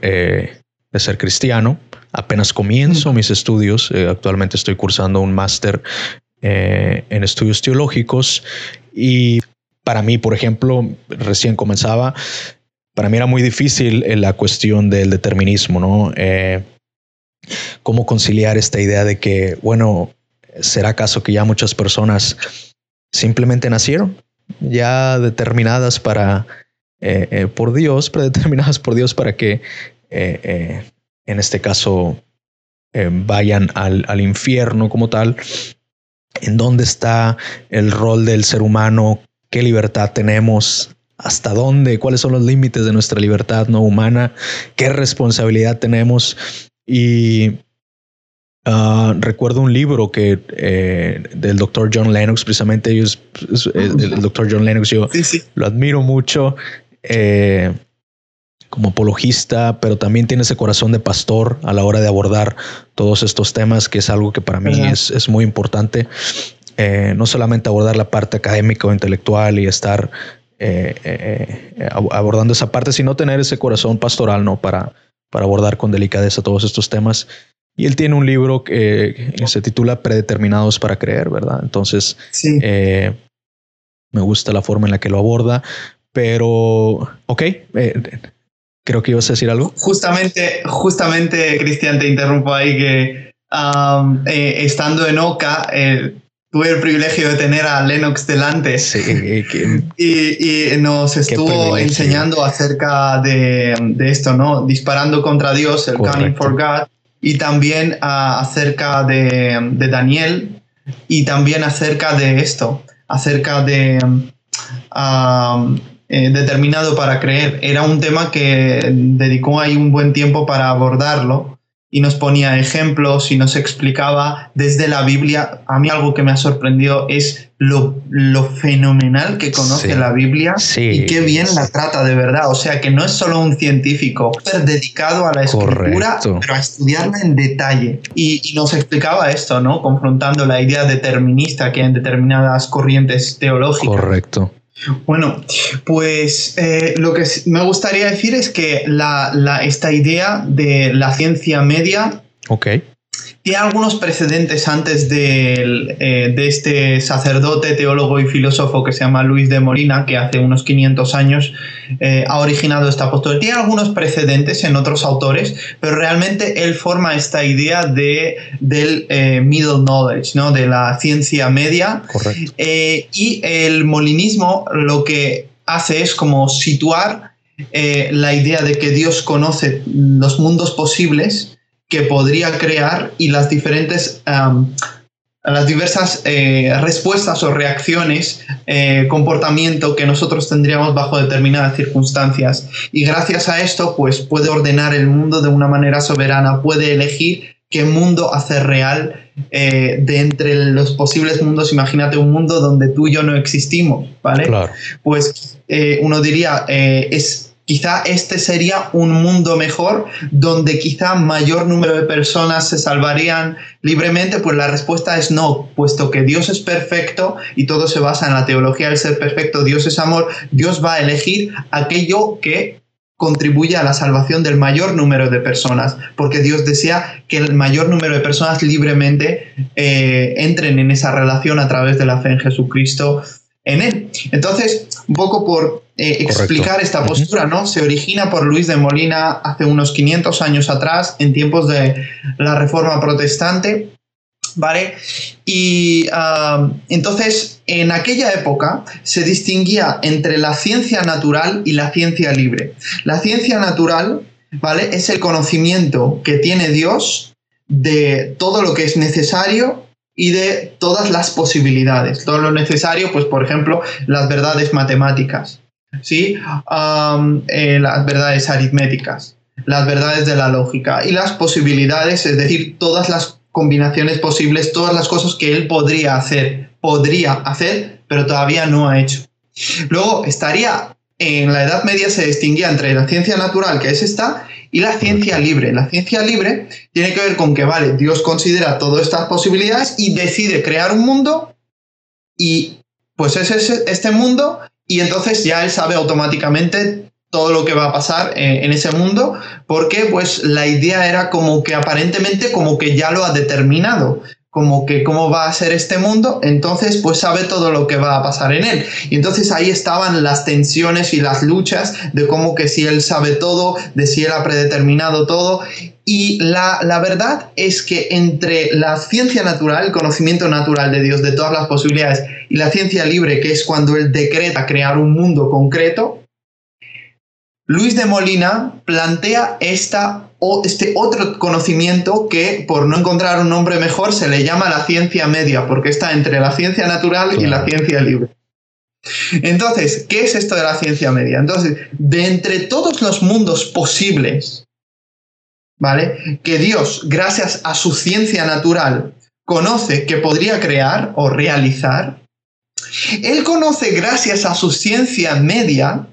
de ser cristiano apenas comienzo mis estudios. Eh, actualmente estoy cursando un máster eh, en estudios teológicos y para mí, por ejemplo, recién comenzaba, para mí era muy difícil la cuestión del determinismo, ¿no? Eh, ¿Cómo conciliar esta idea de que, bueno, ¿será acaso que ya muchas personas simplemente nacieron ya determinadas para, eh, eh, por Dios, predeterminadas por Dios para que eh, en este caso eh, vayan al, al, infierno como tal, en dónde está el rol del ser humano, qué libertad tenemos, hasta dónde, cuáles son los límites de nuestra libertad no humana, qué responsabilidad tenemos. Y uh, recuerdo un libro que eh, del doctor John Lennox, precisamente ellos, el, el doctor John Lennox, yo sí, sí. lo admiro mucho. Eh, como apologista, pero también tiene ese corazón de pastor a la hora de abordar todos estos temas, que es algo que para mí es, es, muy importante. Eh, no solamente abordar la parte académica o intelectual y estar eh, eh, abordando esa parte, sino tener ese corazón pastoral, ¿no? Para, para abordar con delicadeza todos estos temas. Y él tiene un libro que, se titula Predeterminados para Creer, ¿verdad? Entonces, sí. me gusta la forma en la que lo aborda, pero, ok, Creo que ibas a decir algo. Justamente, justamente, Cristian, te interrumpo ahí que um, eh, estando en Oca, eh, tuve el privilegio de tener a Lennox delante sí, que, y, y, nos estuvo enseñando acerca de, de, esto, ¿no? Disparando contra Dios, el Cunning for God, y también uh, acerca de, de, Daniel y también acerca de esto, acerca de... Um, eh, determinado para creer. Era un tema que dedicó ahí un buen tiempo para abordarlo y nos ponía ejemplos y nos explicaba desde la Biblia. A mí algo que me ha sorprendido es lo, lo fenomenal que conoce sí, la Biblia sí, y qué bien la trata de verdad. O sea, que no es solo un científico, súper dedicado a la escritura, Correcto. pero a estudiarla en detalle. Y, y, nos explicaba esto, ¿no? Confrontando la idea determinista que hay en determinadas corrientes teológicas. Correcto. Bueno, pues eh, lo que me gustaría decir es que la, la, esta idea de la ciencia media okay. Tiene algunos precedentes antes de, eh, de, este sacerdote, teólogo y filósofo que se llama Luis de Molina, que hace unos 500 años eh, ha originado esta postura. Tiene algunos precedentes en otros autores, pero realmente él forma esta idea de, del eh, middle knowledge, ¿no? de la ciencia media. Y el molinismo lo que hace es como situar la idea de que Dios conoce los mundos posibles que podría crear y las diferentes um, las diversas eh, respuestas o reacciones, eh, comportamiento que nosotros tendríamos bajo determinadas circunstancias. Y gracias a esto, pues puede ordenar el mundo de una manera soberana, puede elegir qué mundo hacer real eh, de entre los posibles mundos. Imagínate un mundo donde tú y yo no existimos, ¿vale? Claro. Pues uno diría, es Quizá este sería un mundo mejor donde quizá mayor número de personas se salvarían libremente, pues la respuesta es no, puesto que Dios es perfecto y todo se basa en la teología del ser perfecto, Dios es amor, Dios va a elegir aquello que contribuye a la salvación del mayor número de personas, porque Dios desea que el mayor número de personas libremente eh, entren en esa relación a través de la fe en Jesucristo en él. Entonces, un poco por eh, explicar esta postura, ¿no? Se origina por Luis de Molina hace unos 500 años atrás, en tiempos de la Reforma Protestante, ¿vale? Y ah, entonces, en aquella época se distinguía entre la ciencia natural y la ciencia libre. La ciencia natural, ¿vale? Es el conocimiento que tiene Dios de todo lo que es necesario y de todas las posibilidades. Todo lo necesario, pues por ejemplo, las verdades matemáticas, ¿sí? Eh, las verdades aritméticas, las verdades de la lógica y las posibilidades, es decir, todas las combinaciones posibles, todas las cosas que él podría hacer, podría hacer, pero todavía no ha hecho. Luego estaría, en la Edad Media se distinguía entre la ciencia natural, que es esta, y la ciencia libre. La ciencia libre tiene que ver con que, vale, Dios considera todas estas posibilidades y decide crear un mundo y pues es este mundo y entonces ya él sabe automáticamente todo lo que va a pasar eh, en ese mundo, porque pues la idea era como que aparentemente como que ya lo ha determinado, como que cómo va a ser este mundo, entonces pues sabe todo lo que va a pasar en él. Y entonces ahí estaban las tensiones y las luchas de cómo que si él sabe todo, de si él ha predeterminado todo. Y la, la verdad es que entre la ciencia natural, el conocimiento natural de Dios, de todas las posibilidades, y la ciencia libre, que es cuando él decreta crear un mundo concreto, Luis de Molina plantea esta, este otro conocimiento que, por no encontrar un nombre mejor, se le llama la ciencia media, porque está entre la ciencia natural y la ciencia libre. Entonces, ¿qué es esto de la ciencia media? Entonces, de entre todos los mundos posibles, ¿vale? Que Dios, gracias a su ciencia natural, conoce que podría crear o realizar, Él conoce, gracias a su ciencia media,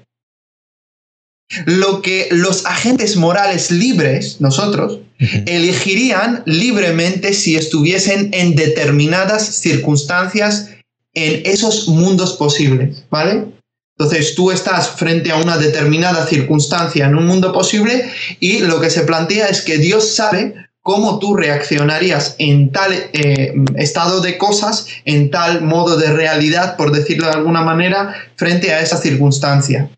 lo que los agentes morales libres, nosotros, elegirían libremente si estuviesen en determinadas circunstancias en esos mundos posibles, ¿vale? Entonces tú estás frente a una determinada circunstancia en un mundo posible y lo que se plantea es que Dios sabe cómo tú reaccionarías en tal eh, estado de cosas, en tal modo de realidad, por decirlo de alguna manera, frente a esa circunstancia.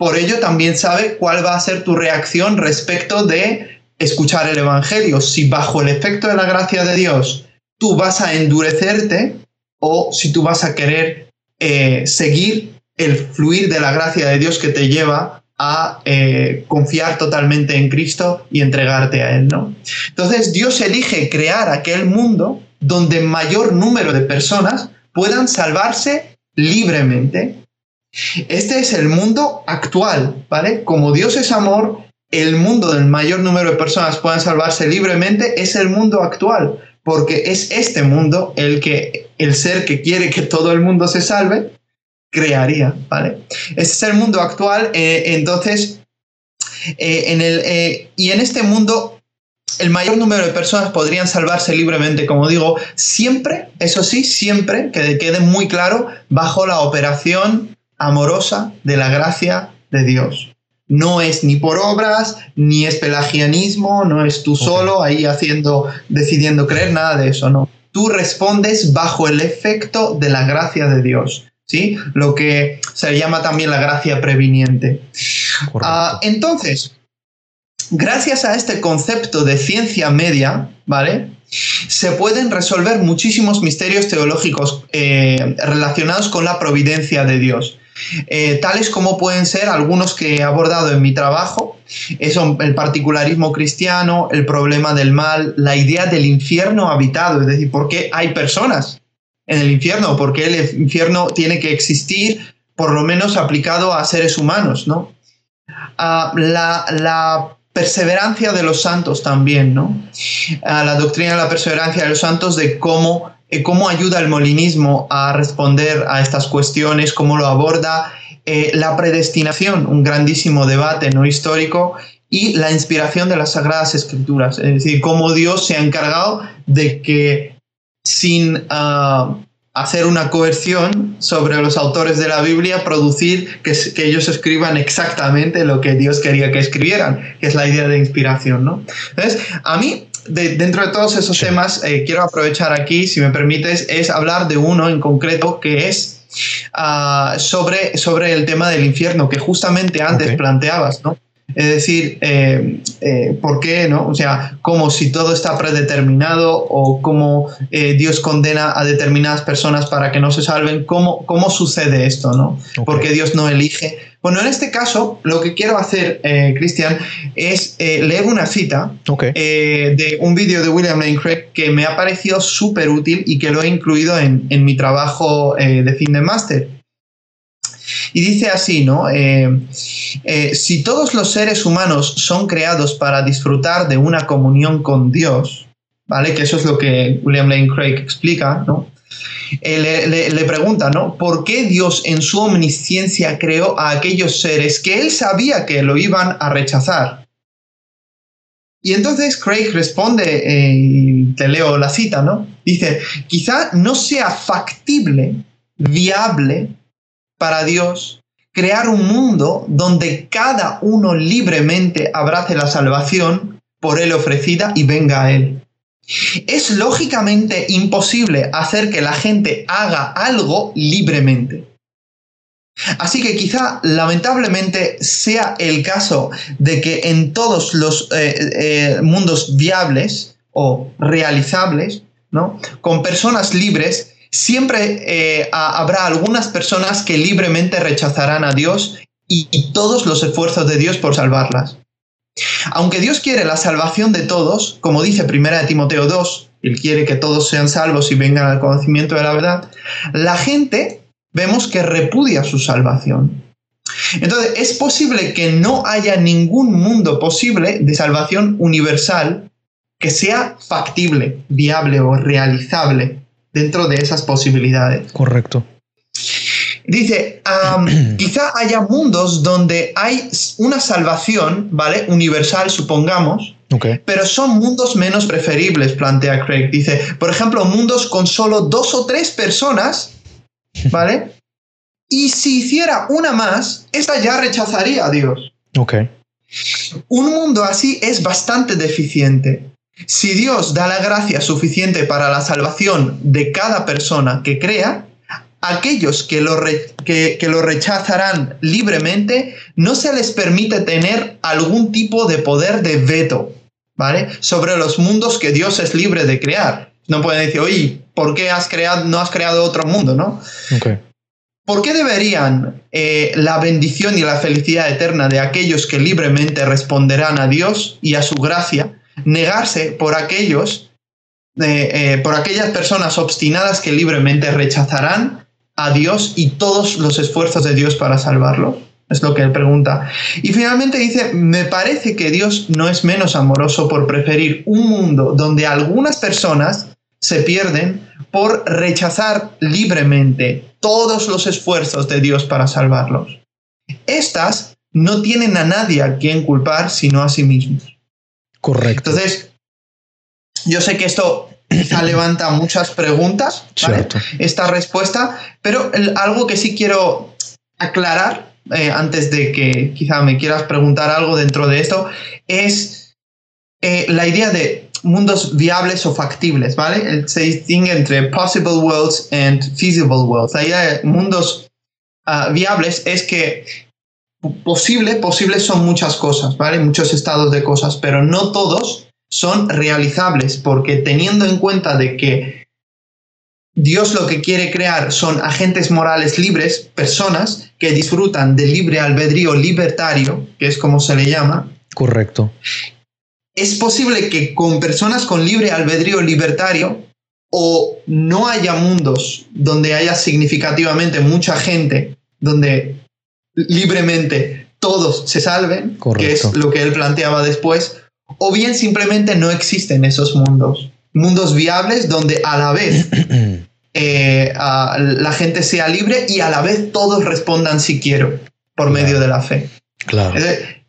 Por ello también sabe cuál va a ser tu reacción respecto de escuchar el Evangelio. Si bajo el efecto de la gracia de Dios tú vas a endurecerte o si tú vas a querer eh, seguir el fluir de la gracia de Dios que te lleva a eh, confiar totalmente en Cristo y entregarte a Él, ¿no? Entonces Dios elige crear aquel mundo donde mayor número de personas puedan salvarse libremente este es el mundo actual, ¿vale? Como Dios es amor, el mundo del mayor número de personas puedan salvarse libremente es el mundo actual, porque es este mundo el que el ser que quiere que todo el mundo se salve crearía, ¿vale? Este es el mundo actual, eh, entonces, eh, en el, eh, y en este mundo el mayor número de personas podrían salvarse libremente, como digo, siempre, eso sí, siempre, que quede muy claro, bajo la operación amorosa de la gracia de Dios. No es ni por obras, ni es pelagianismo, no es tú solo ahí haciendo, decidiendo creer, nada de eso, no. Tú respondes bajo el efecto de la gracia de Dios, ¿sí? Lo que se llama también la gracia previniente. Ah, entonces, gracias a este concepto de ciencia media, ¿vale? Se pueden resolver muchísimos misterios teológicos eh, relacionados con la providencia de Dios. Eh, tales como pueden ser algunos que he abordado en mi trabajo, son el particularismo cristiano, el problema del mal, la idea del infierno habitado, es decir, ¿por qué hay personas en el infierno? ¿Por qué el infierno tiene que existir, por lo menos aplicado a seres humanos? ¿no? Ah, la, perseverancia de los santos también, ¿no? Ah, la doctrina de la perseverancia de los santos de cómo eh, cómo ayuda el molinismo a responder a estas cuestiones, cómo lo aborda, eh, la predestinación, un grandísimo debate no histórico, y la inspiración de las Sagradas Escrituras, es decir, cómo Dios se ha encargado de que sin, ah, hacer una coerción sobre los autores de la Biblia, producir que, que, ellos escriban exactamente lo que Dios quería que escribieran, que es la idea de inspiración, ¿no? Entonces, a mí, dentro de todos esos temas, eh, quiero aprovechar aquí, si me permites, es hablar de uno en concreto que es uh, sobre, sobre el tema del infierno, que justamente antes okay. planteabas, ¿no? Es decir, eh, eh, ¿por qué? No? O sea, como si todo está predeterminado o cómo eh, Dios condena a determinadas personas para que no se salven. ¿Cómo, cómo sucede esto? ¿no? Okay. Porque Dios no elige. Bueno, en este caso, lo que quiero hacer, Cristian, es leer una cita okay. de un vídeo de William Lane Craig que me ha parecido súper útil y que lo he incluido en, en mi trabajo de fin de máster. Y dice así, ¿no? Eh, eh, si todos los seres humanos son creados para disfrutar de una comunión con Dios, ¿vale? Que eso es lo que William Lane Craig explica, ¿no? Eh, le, pregunta, ¿no? ¿Por qué Dios en su omnisciencia creó a aquellos seres que él sabía que lo iban a rechazar? Y entonces Craig responde, eh, te leo la cita, ¿no? Dice, quizá no sea factible, viable, para Dios crear un mundo donde cada uno libremente abrace la salvación por él ofrecida y venga a él. Es lógicamente imposible hacer que la gente haga algo libremente. Así que quizá lamentablemente sea el caso de que en todos los eh, eh, mundos viables o realizables, ¿no? con personas libres, siempre eh, habrá algunas personas que libremente rechazarán a Dios y, y, todos los esfuerzos de Dios por salvarlas. Aunque Dios quiere la salvación de todos, como dice 1 Timoteo 2, Él quiere que todos sean salvos y vengan al conocimiento de la verdad, la gente vemos que repudia su salvación. Entonces, es posible que no haya ningún mundo posible de salvación universal que sea factible, viable o realizable dentro de esas posibilidades. Correcto. Dice, um, *clears throat* quizá haya mundos donde hay una salvación, ¿vale? Universal, supongamos, okay. pero son mundos menos preferibles, plantea Craig. Dice, por ejemplo, mundos con solo dos o tres personas, *laughs* ¿vale? y si hiciera una más, esta ya rechazaría a Dios. Okay. Un mundo así es bastante deficiente. Si Dios da la gracia suficiente para la salvación de cada persona que crea, aquellos que lo, re, que, que lo, rechazarán libremente no se les permite tener algún tipo de poder de veto, ¿vale? Sobre los mundos que Dios es libre de crear. No pueden decir, oye, ¿por qué has creado, no has creado otro mundo, no? Okay. ¿Por qué deberían eh, la bendición y la felicidad eterna de aquellos que libremente responderán a Dios y a su gracia negarse por aquellos, eh, eh, por aquellas personas obstinadas que libremente rechazarán a Dios y todos los esfuerzos de Dios para salvarlos? Es lo que él pregunta. Y finalmente dice, me parece que Dios no es menos amoroso por preferir un mundo donde algunas personas se pierden por rechazar libremente todos los esfuerzos de Dios para salvarlos. Estas no tienen a nadie a quien culpar sino a sí mismos. Correcto. Entonces, yo sé que esto *clears throat* levanta muchas preguntas, ¿vale? esta respuesta, pero el, algo que sí quiero aclarar eh, antes de que quizá me quieras preguntar algo dentro de esto es eh, la idea de mundos viables o factibles, ¿vale? Se distingue entre possible worlds and feasible worlds. La idea de mundos uh, viables es que posible, posibles son muchas cosas, ¿vale? Muchos estados de cosas, pero no todos son realizables, porque teniendo en cuenta de que Dios lo que quiere crear son agentes morales libres, personas que disfrutan del libre albedrío libertario, que es como se le llama. Correcto. Es posible que con personas con libre albedrío libertario o no haya mundos donde haya significativamente mucha gente, donde libremente todos se salven, Correcto. que es lo que él planteaba después, o bien simplemente no existen esos mundos. Mundos viables donde a la vez *clears throat* eh, a la gente sea libre y a la vez todos respondan si quiero por claro. medio de la fe. Claro.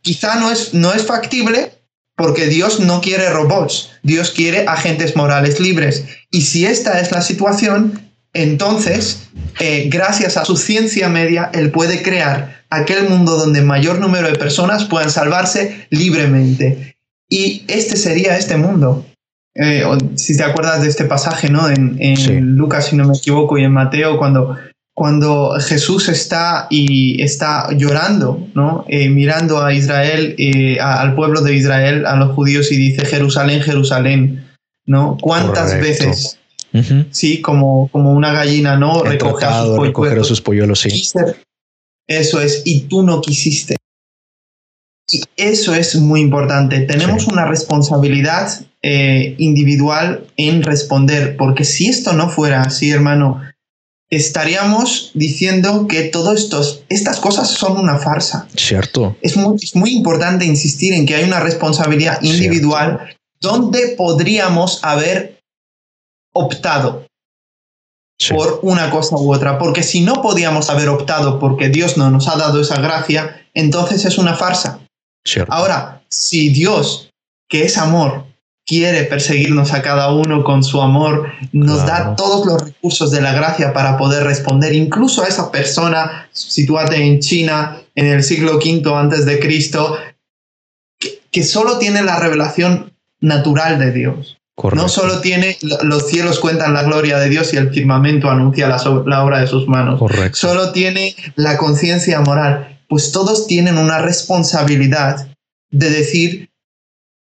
Quizá no es, no es factible porque Dios no quiere robots, Dios quiere agentes morales libres. Y si esta es la situación, entonces, eh, gracias a su ciencia media, él puede crear aquel mundo donde mayor número de personas puedan salvarse libremente. Y este sería este mundo. Eh, si te acuerdas de este pasaje, ¿no? En, Lucas, si no me equivoco, y en Mateo, cuando, cuando Jesús está y está llorando, ¿no? Eh, mirando a Israel, al pueblo de Israel, a los judíos, y dice, Jerusalén, Jerusalén, ¿no? ¿Cuántas veces Sí, como, como una gallina, ¿no? Recoge a sus, polluelos, sí. Eso es, y tú no quisiste. Y eso es muy importante. Tenemos una responsabilidad eh, individual en responder, porque si esto no fuera así, hermano, estaríamos diciendo que todas estas cosas son una farsa. Cierto. Es muy, es muy importante insistir en que hay una responsabilidad individual donde podríamos haber optado por una cosa u otra, porque si no podíamos haber optado porque Dios no nos ha dado esa gracia, entonces es una farsa. Ahora, si Dios, que es amor, quiere perseguirnos a cada uno con su amor, nos da todos los recursos de la gracia para poder responder, incluso a esa persona, situate en China en el siglo V antes de Cristo, que solo tiene la revelación natural de Dios. No solo tiene, los cielos cuentan la gloria de Dios y el firmamento anuncia la, obra de sus manos. Solo tiene la conciencia moral. Pues todos tienen una responsabilidad de decir,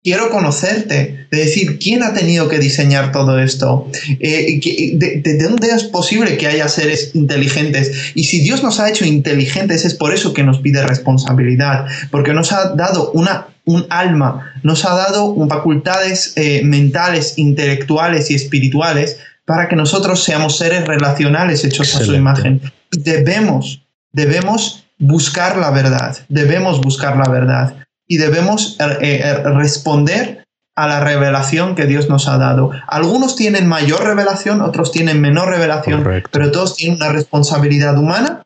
quiero conocerte, de decir, ¿quién ha tenido que diseñar todo esto? Eh, de, de, dónde es posible que haya seres inteligentes? Y si Dios nos ha hecho inteligentes, es por eso que nos pide responsabilidad, porque nos ha dado una un alma, nos ha dado facultades eh, mentales, intelectuales y espirituales para que nosotros seamos seres relacionales hechos a su imagen. Debemos, debemos buscar la verdad, debemos buscar la verdad y debemos eh, eh, responder a la revelación que Dios nos ha dado. Algunos tienen mayor revelación, otros tienen menor revelación, pero todos tienen una responsabilidad humana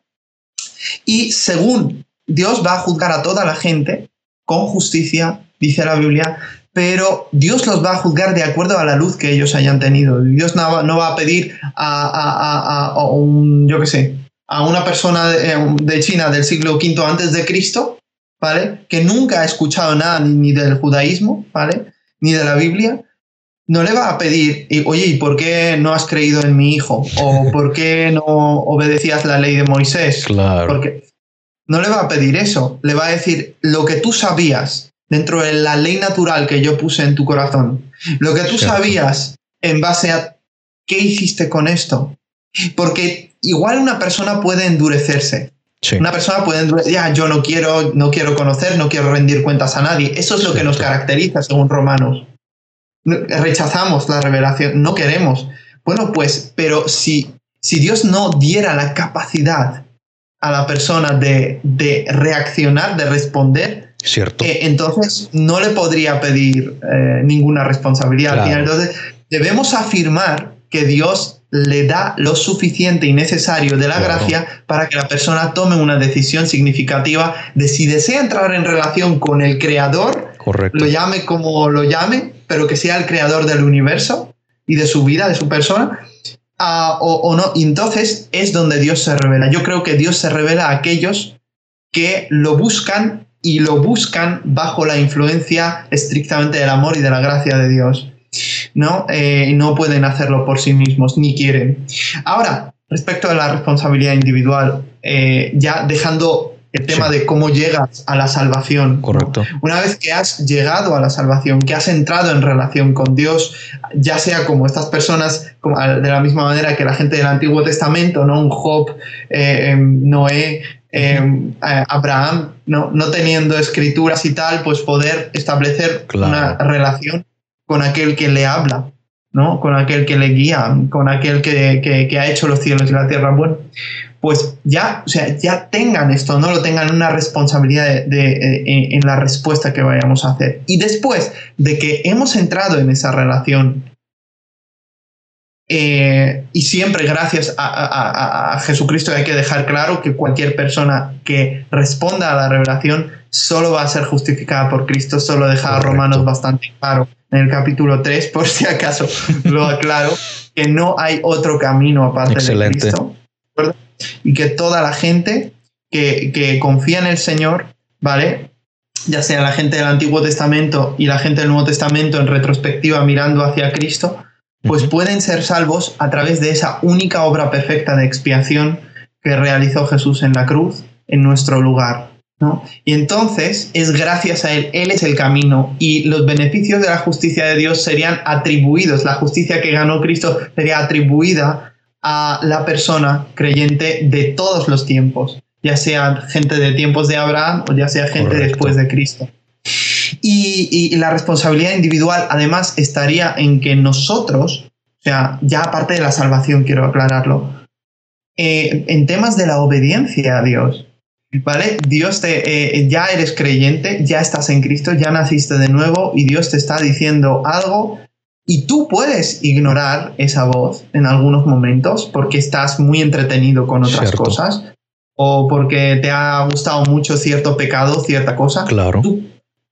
y según Dios va a juzgar a toda la gente, con justicia, dice la Biblia, pero Dios los va a juzgar de acuerdo a la luz que ellos hayan tenido. Dios no, va a pedir a, un, yo qué sé, a una persona de, China del siglo V antes de Cristo, ¿vale? Que nunca ha escuchado nada ni, del judaísmo, ¿vale? Ni de la Biblia, no le va a pedir, oye, ¿y por qué no has creído en mi hijo? ¿O *laughs* por qué no obedecías la ley de Moisés? Claro. Porque no le va a pedir eso, le va a decir lo que tú sabías dentro de la ley natural que yo puse en tu corazón, lo que tú sabías en base a qué hiciste con esto. Porque igual una persona puede endurecerse. Una persona puede ya, yo no quiero, no quiero conocer, no quiero rendir cuentas a nadie. Eso es lo que nos caracteriza según Romanos. Rechazamos la revelación, no queremos. Bueno, pues, pero si, si Dios no diera la capacidad a la persona de, reaccionar, de responder, Cierto. Eh, entonces no le podría pedir eh, ninguna responsabilidad. Entonces debemos afirmar que Dios le da lo suficiente y necesario de la gracia para que la persona tome una decisión significativa de si desea entrar en relación con el creador, lo llame como lo llame, pero que sea el creador del universo y de su vida, de su persona, o, no. entonces es donde Dios se revela. Yo creo que Dios se revela a aquellos que lo buscan y lo buscan bajo la influencia estrictamente del amor y de la gracia de Dios. ¿No? Eh, no pueden hacerlo por sí mismos, ni quieren. Ahora, respecto a la responsabilidad individual, eh, ya dejando el tema de cómo llegas a la salvación. Correcto. Una vez que has llegado a la salvación, que has entrado en relación con Dios, ya sea como estas personas, como de la misma manera que la gente del Antiguo Testamento, ¿no? Un Job, eh, em, Noé, em, Abraham, ¿no? no teniendo escrituras y tal, pues poder establecer una relación con aquel que le habla. ¿no? Con aquel que le guía, con aquel que, que ha hecho los cielos y la tierra. Bueno, pues ya, o sea, ya tengan esto, no lo tengan una responsabilidad de, en, la respuesta que vayamos a hacer. Y después de que hemos entrado en esa relación, eh, y siempre gracias a, Jesucristo hay que dejar claro que cualquier persona que responda a la revelación solo va a ser justificada por Cristo, solo deja a Romanos bastante claro en el capítulo 3, por si acaso lo aclaro, que no hay otro camino aparte de Cristo. Y que toda la gente que, que confía en el Señor, ¿vale? Ya sea la gente del Antiguo Testamento y la gente del Nuevo Testamento en retrospectiva mirando hacia Cristo, pues pueden ser salvos a través de esa única obra perfecta de expiación que realizó Jesús en la cruz en nuestro lugar. ¿No? Y entonces es gracias a Él, Él es el camino y los beneficios de la justicia de Dios serían atribuidos, la justicia que ganó Cristo sería atribuida a la persona creyente de todos los tiempos, ya sea gente de tiempos de Abraham o ya sea gente después de Cristo. Y, la responsabilidad individual además estaría en que nosotros, o sea, ya aparte de la salvación, quiero aclararlo, eh, en temas de la obediencia a Dios, ¿vale? Dios te, eh, ya eres creyente, ya estás en Cristo, ya naciste de nuevo y Dios te está diciendo algo y tú puedes ignorar esa voz en algunos momentos porque estás muy entretenido con otras cosas o porque te ha gustado mucho cierto pecado, cierta cosa. Claro.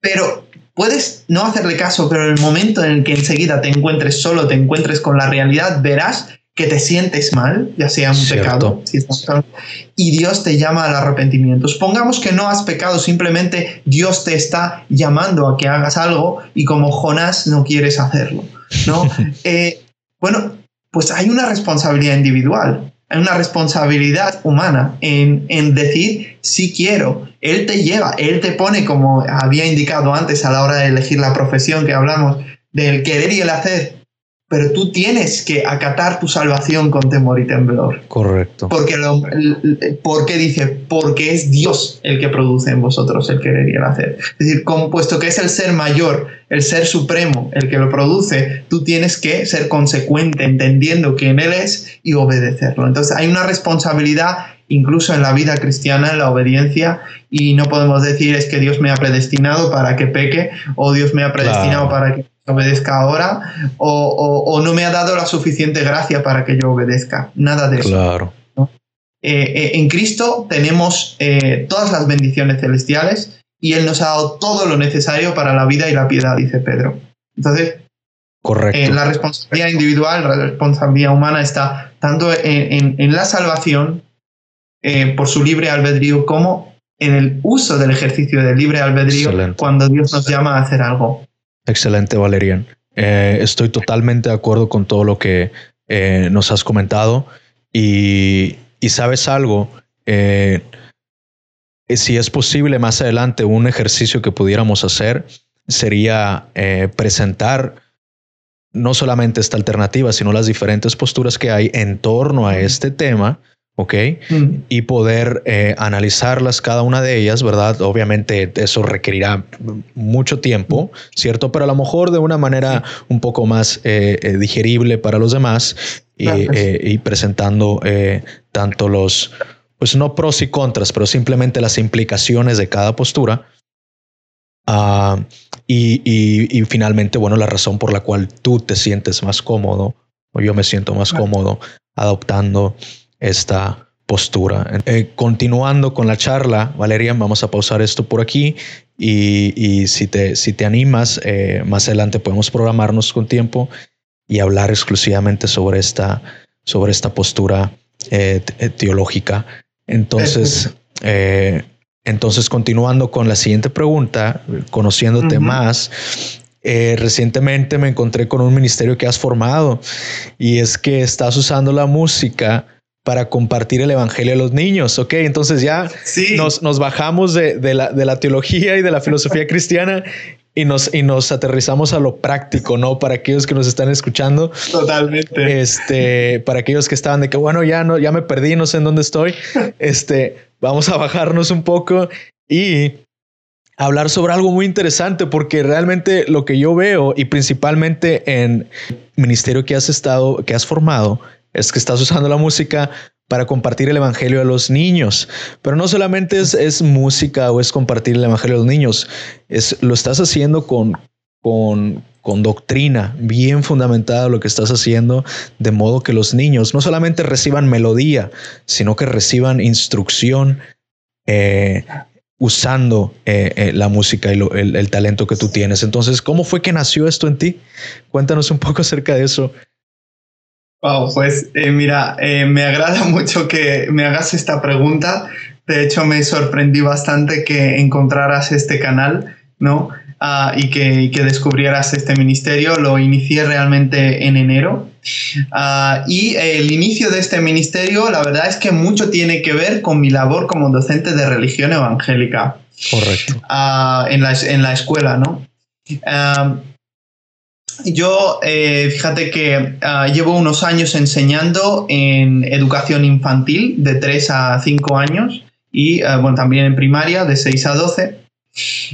pero puedes no hacerle caso, pero en el momento en el que enseguida te encuentres solo, te encuentres con la realidad, verás que te sientes mal, ya sea un pecado, y Dios te llama al arrepentimiento. Supongamos que no has pecado, simplemente Dios te está llamando a que hagas algo y como Jonás no quieres hacerlo, ¿no? *laughs* Eh, bueno, pues hay una responsabilidad individual, hay una responsabilidad humana en, en decir si quiero. Él te lleva, Él te pone, como había indicado antes a la hora de elegir la profesión que hablamos, del querer y el hacer pero tú tienes que acatar tu salvación con temor y temblor. Correcto. Porque, lo, porque dice, porque es Dios el que produce en vosotros el querer y el hacer. Es decir, como puesto que es el ser mayor, el ser supremo, el que lo produce, tú tienes que ser consecuente entendiendo quién Él es y obedecerlo. Entonces hay una responsabilidad incluso en la vida cristiana, en la obediencia, y no podemos decir es que Dios me ha predestinado para que peque o Dios me ha predestinado para que obedezca ahora o, no me ha dado la suficiente gracia para que yo obedezca. Nada de eso. Claro. Eh, eh, en Cristo tenemos eh, todas las bendiciones celestiales y Él nos ha dado todo lo necesario para la vida y la piedad, dice Pedro. Entonces, Correcto. la responsabilidad individual, la responsabilidad humana está tanto en, la salvación por su libre albedrío como en el uso del ejercicio del libre albedrío cuando Dios nos llama a hacer algo. Excelente, Valerian. Eh, estoy totalmente de acuerdo con todo lo que eh, nos has comentado y, sabes algo, eh, si es posible más adelante un ejercicio que pudiéramos hacer sería presentar no solamente esta alternativa, sino las diferentes posturas que hay en torno a este tema ¿ok? Y poder eh, analizarlas cada una de ellas, ¿verdad? Obviamente eso requerirá mucho tiempo, ¿cierto? Pero a lo mejor de una manera un poco más eh, eh, digerible para los demás y, presentando tanto los, pues no pros y contras, pero simplemente las implicaciones de cada postura. Ah, y, finalmente, bueno, la razón por la cual tú te sientes más cómodo o yo me siento más cómodo adoptando esta postura. Eh, continuando con la charla, Valeria, vamos a pausar esto por aquí y, si, te, si te animas, eh, más adelante podemos programarnos con tiempo y hablar exclusivamente sobre esta, sobre esta postura eh, teológica. Entonces, *laughs* entonces, continuando con la siguiente pregunta, conociéndote más, recientemente me encontré con un ministerio que has formado y es que estás usando la música para compartir el evangelio a los niños. Ok, entonces ya nos, nos, bajamos de, de, la, de, la, teología y de la filosofía *laughs* cristiana y nos, y nos aterrizamos a lo práctico, ¿no? Para aquellos que nos están escuchando. Totalmente. Este, para aquellos que estaban de que, bueno, ya no, ya me perdí, no sé en dónde estoy. *laughs* Este, vamos a bajarnos un poco y hablar sobre algo muy interesante porque realmente lo que yo veo y principalmente en el ministerio que has estado, que has formado, es que estás usando la música para compartir el evangelio a los niños. Pero no solamente es, música o es compartir el evangelio a los niños, es, lo estás haciendo con, con, con doctrina bien fundamentada lo que estás haciendo, de modo que los niños no solamente reciban melodía, sino que reciban instrucción eh, usando eh, eh, la música y el, talento que tú tienes. Entonces, ¿cómo fue que nació esto en ti? Cuéntanos un poco acerca de eso. Wow, pues eh, mira, me agrada *laughs* mucho que me hagas esta pregunta. De hecho, me sorprendí bastante que encontraras este canal, ¿no? Ah, y, que, que, descubrieras este ministerio. Lo inicié realmente en enero. Ah, y el inicio de este ministerio, la verdad es que mucho tiene que ver con mi labor como docente de religión evangélica. Correcto. Ah, en, la, en, la, escuela, ¿no? Yo, eh, fíjate que llevo unos años enseñando en educación infantil de 3 a 5 años y bueno, también en primaria de 6 a 12.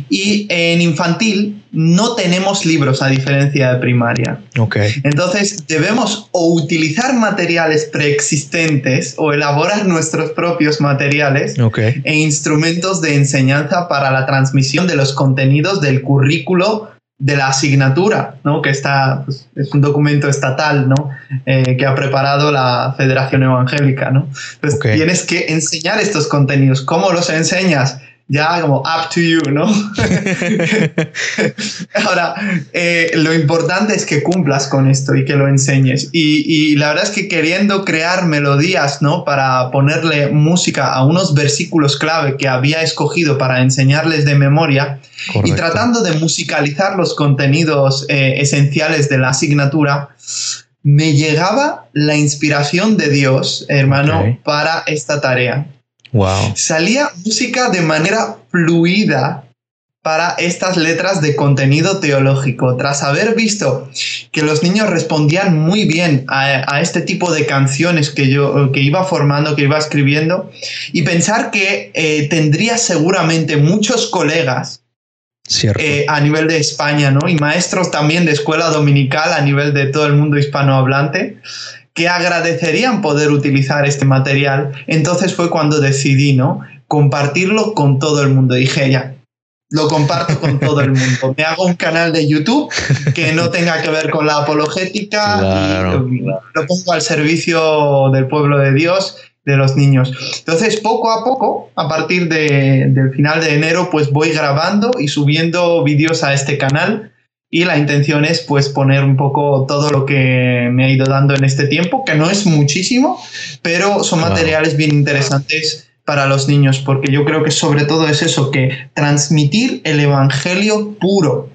Y en infantil no tenemos libros a diferencia de primaria. Okay. Entonces debemos o utilizar materiales preexistentes o elaborar nuestros propios materiales e instrumentos de enseñanza para la transmisión de los contenidos del currículo de la asignatura, ¿no? que está, pues, es un documento estatal ¿no? Eh, que ha preparado la Federación Evangélica. ¿no? Entonces tienes que enseñar estos contenidos. ¿Cómo los enseñas? Ya como up to you, ¿no? *laughs* Ahora, eh, lo importante es que cumplas con esto y que lo enseñes. Y, la verdad es que queriendo crear melodías, ¿no? Para ponerle música a unos versículos clave que había escogido para enseñarles de memoria y tratando de musicalizar los contenidos eh, esenciales de la asignatura, me llegaba la inspiración de Dios, hermano, para esta tarea. Salía música de manera fluida para estas letras de contenido teológico. Tras haber visto que los niños respondían muy bien a, este tipo de canciones que yo que iba formando, que iba escribiendo, y pensar que eh, tendría seguramente muchos colegas eh, a nivel de España, ¿no? Y maestros también de escuela dominical a nivel de todo el mundo hispanohablante que agradecerían poder utilizar este material. Entonces fue cuando decidí, ¿no? Compartirlo con todo el mundo. Dije, ya, lo comparto con todo el mundo. Me hago un canal de YouTube que no tenga que ver con la apologética y lo pongo al servicio del pueblo de Dios, de los niños. Entonces, poco a poco, a partir del final de enero, pues voy grabando y subiendo vídeos a este canal y la intención es pues poner un poco todo lo que me ha ido dando en este tiempo, que no es muchísimo, pero son materiales bien interesantes para los niños, porque yo creo que sobre todo es eso, que transmitir el Evangelio puro,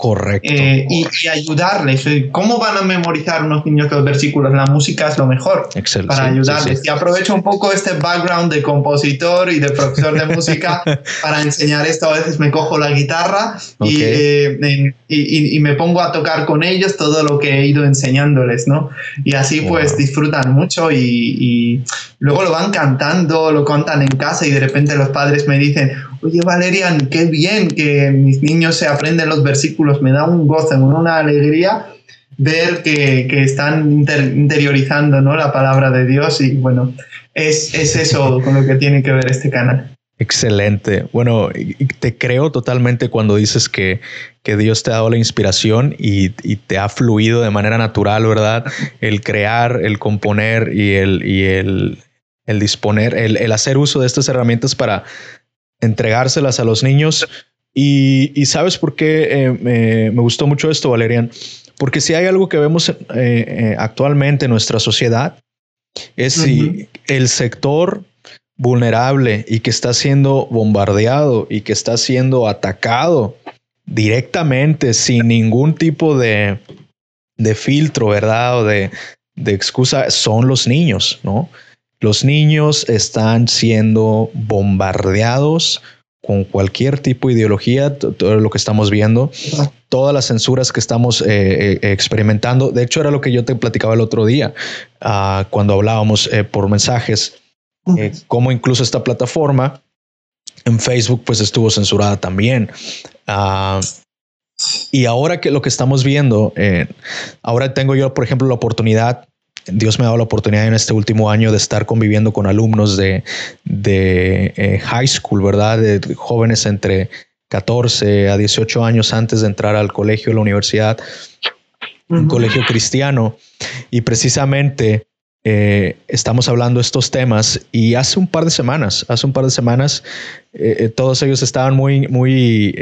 Correcto. Eh, y, ayudarles. ¿Cómo van a memorizar unos niños los versículos? La música es lo mejor Excelente. para ayudarles. Y aprovecho un poco este background de compositor y de profesor de música *laughs* para enseñar esto. A veces me cojo la guitarra eh, y, y, me pongo a tocar con ellos todo lo que he ido enseñándoles, ¿no? Y así pues disfrutan mucho y, luego lo van cantando, lo cantan en casa y de repente los padres me dicen, oye Valerian, qué bien que mis niños se aprenden los versículos, me da un gozo, una alegría ver que, están interiorizando ¿no? la palabra de Dios y bueno, es, eso con lo que tiene que ver este canal. Excelente. Bueno, te creo totalmente cuando dices que, que Dios te ha dado la inspiración y, te ha fluido de manera natural, ¿verdad? El crear, el componer y el, y el, el disponer, el, el, hacer uso de estas herramientas para entregárselas a los niños. Y, sabes por qué eh, me, gustó mucho esto, Valerian, porque si hay algo que vemos eh, eh, actualmente en nuestra sociedad, es si el sector vulnerable y que está siendo bombardeado y que está siendo atacado directamente sin ningún tipo de, de filtro, ¿verdad? O de, de excusa, son los niños, ¿no? Los niños están siendo bombardeados con cualquier tipo de ideología, todo lo que estamos viendo, todas las censuras que estamos eh, eh, experimentando. De hecho, era lo que yo te platicaba el otro día ah, cuando hablábamos eh, por mensajes, cómo incluso esta plataforma en Facebook pues estuvo censurada también. Ah, y ahora que lo que estamos viendo, ahora tengo yo, por ejemplo, la oportunidad Dios me ha dado la oportunidad en este último año de estar conviviendo con alumnos de, eh, high school, ¿verdad? De jóvenes entre 14 a 18 años antes de entrar al colegio, a la universidad, un colegio cristiano. Y precisamente eh, estamos hablando estos temas y hace un par de semanas, hace un par de semanas, eh, eh, todos ellos estaban muy, muy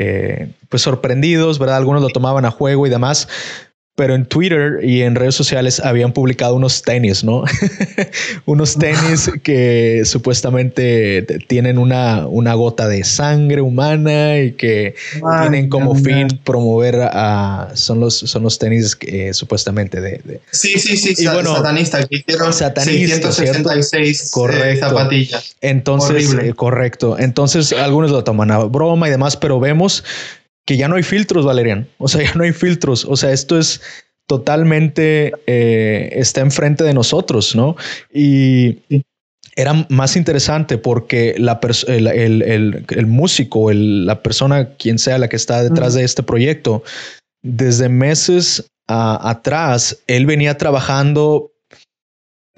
pues sorprendidos, ¿verdad? Algunos lo tomaban a juego y demás, pero en Twitter y en redes sociales habían publicado unos tenis, ¿no? *laughs* unos tenis *laughs* que supuestamente tienen una, una gota de sangre humana y que tienen como fin promover a... Son los, son los tenis que, supuestamente de, Sí, sí, sí, y bueno, satanista, hicieron 666 eh, zapatillas. Entonces, eh, correcto. Entonces, algunos lo toman a broma y demás, pero vemos que ya no hay filtros, Valerian. O sea, *laughs* ya no hay filtros. O sea, esto es totalmente, eh, está enfrente de nosotros, ¿no? Y era más interesante porque la el, el, el, músico, la persona, quien sea la que está detrás de este proyecto, desde meses atrás, él venía trabajando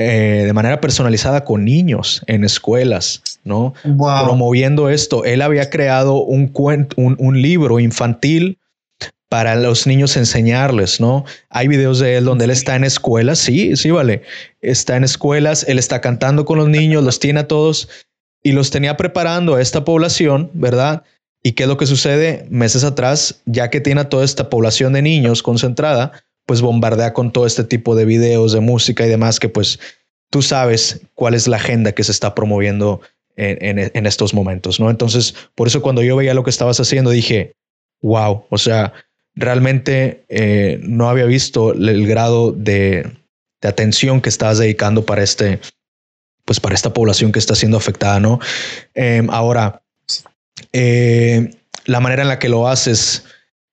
eh, de manera personalizada con niños en escuelas, ¿no? Promoviendo esto. Él había creado un, cuento, un, libro infantil para los niños enseñarles, ¿no? Hay videos de él donde él está en escuelas, sí, sí, vale. Está en escuelas, él está cantando con los niños, los tiene a todos y los tenía preparando a esta población, ¿verdad? ¿Y qué es lo que sucede meses atrás? Ya que tiene a toda esta población de niños concentrada, pues bombardea con todo este tipo de videos, de música y demás que pues tú sabes cuál es la agenda que se está promoviendo en, estos momentos, ¿no? Entonces, por eso cuando yo veía lo que estabas haciendo, dije, wow, o sea, realmente eh, no había visto el grado de, atención que estás dedicando para este, pues para esta población que está siendo afectada, ¿no? Em, ahora, eh, la manera en la que lo haces,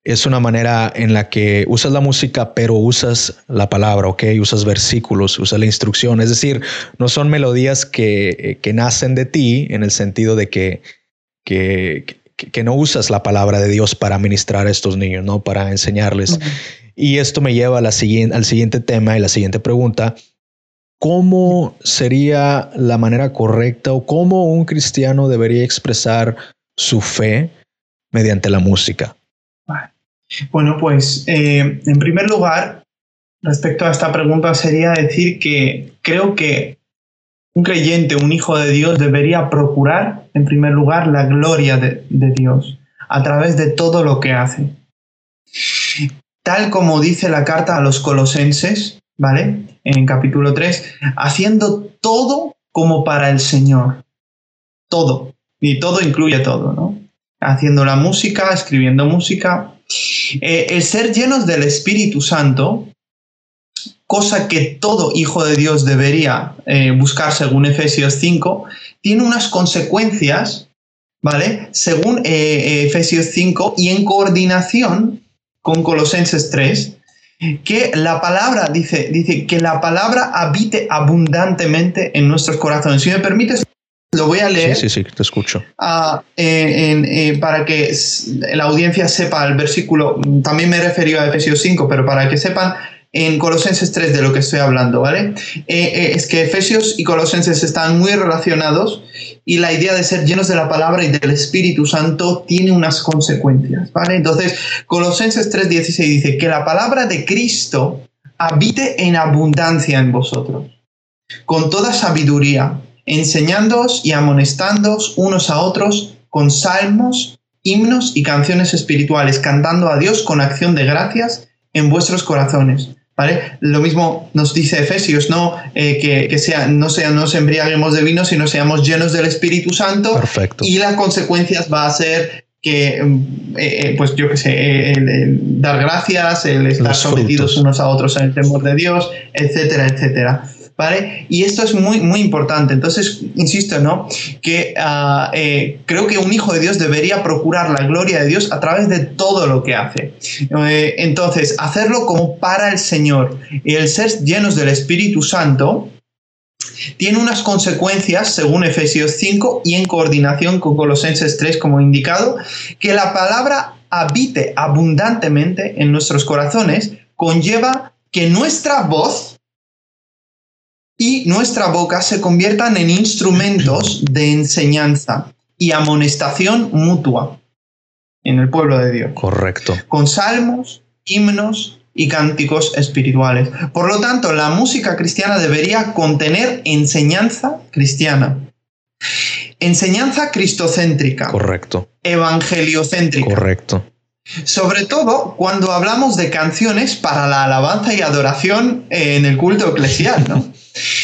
es una manera en la que usas la música, pero usas la palabra, ¿ok? Usas versículos, usas la instrucción. Es decir, no son melodías que, que nacen de ti en el sentido de que, que, que, no usas la palabra de Dios para ministrar a estos niños, ¿no? Para enseñarles. Y esto me lleva a la siguiente, al siguiente tema y la siguiente pregunta. ¿Cómo sería la manera correcta o cómo un cristiano debería expresar su fe mediante la música? Bueno, pues eh, en primer lugar, respecto a esta pregunta sería decir que creo que un creyente, un hijo de Dios, debería procurar, en primer lugar, la gloria de, Dios a través de todo lo que hace. Tal como dice la carta a los colosenses, ¿vale? En capítulo 3, haciendo todo como para el Señor. Todo. Y todo incluye todo, ¿no? Haciendo la música, escribiendo música, eh, el ser llenos del Espíritu Santo, cosa que todo hijo de Dios debería eh, buscar según Efesios 5, tiene unas consecuencias, ¿vale? Según eh, Efesios 5 y en coordinación con Colosenses 3, que la palabra, dice, dice que la palabra habite abundantemente en nuestros corazones. Si me permites, lo voy a leer. Sí, sí, sí, te escucho. Ah, eh, para que la audiencia sepa el versículo, también me he referido a Efesios 5, pero para que sepan en Colosenses 3 de lo que estoy hablando, ¿vale? Eh, eh, es que Efesios y Colosenses están muy relacionados y la idea de ser llenos de la palabra y del Espíritu Santo tiene unas consecuencias, ¿vale? Entonces, Colosenses 3:16 dice que la palabra de Cristo habite en abundancia en vosotros, con toda sabiduría enseñándoos y amonestándoos unos a otros con salmos, himnos y canciones espirituales, cantando a Dios con acción de gracias en vuestros corazones. ¿Vale? Lo mismo nos dice Efesios, ¿no? Eh, que, sea, no, sea, no nos embriaguemos de vino, sino seamos llenos del Espíritu Santo. Perfecto. Y las consecuencias va a ser que, mm, eh, eh, pues yo qué sé, el, dar gracias, el estar sometidos unos a otros en el temor de Dios, etcétera, etcétera. ¿Vale? Y esto es muy, muy importante. Entonces, insisto, ¿no? Que ah, eh, creo que un hijo de Dios debería procurar la gloria de Dios a través de todo lo que hace. Eh, entonces, hacerlo como para el Señor y el ser llenos del Espíritu Santo tiene unas consecuencias, según Efesios 5 y en coordinación con Colosenses 3, como indicado, que la palabra habite abundantemente en nuestros corazones conlleva que nuestra voz y nuestra boca se conviertan en instrumentos de enseñanza y amonestación mutua en el pueblo de Dios. Correcto. Con salmos, himnos, y cánticos espirituales. Por lo tanto, la música cristiana debería contener enseñanza cristiana. Enseñanza cristocéntrica. Correcto. Evangeliocéntrica. Correcto. Sobre todo cuando hablamos de canciones para la alabanza y adoración en el culto eclesial, ¿no?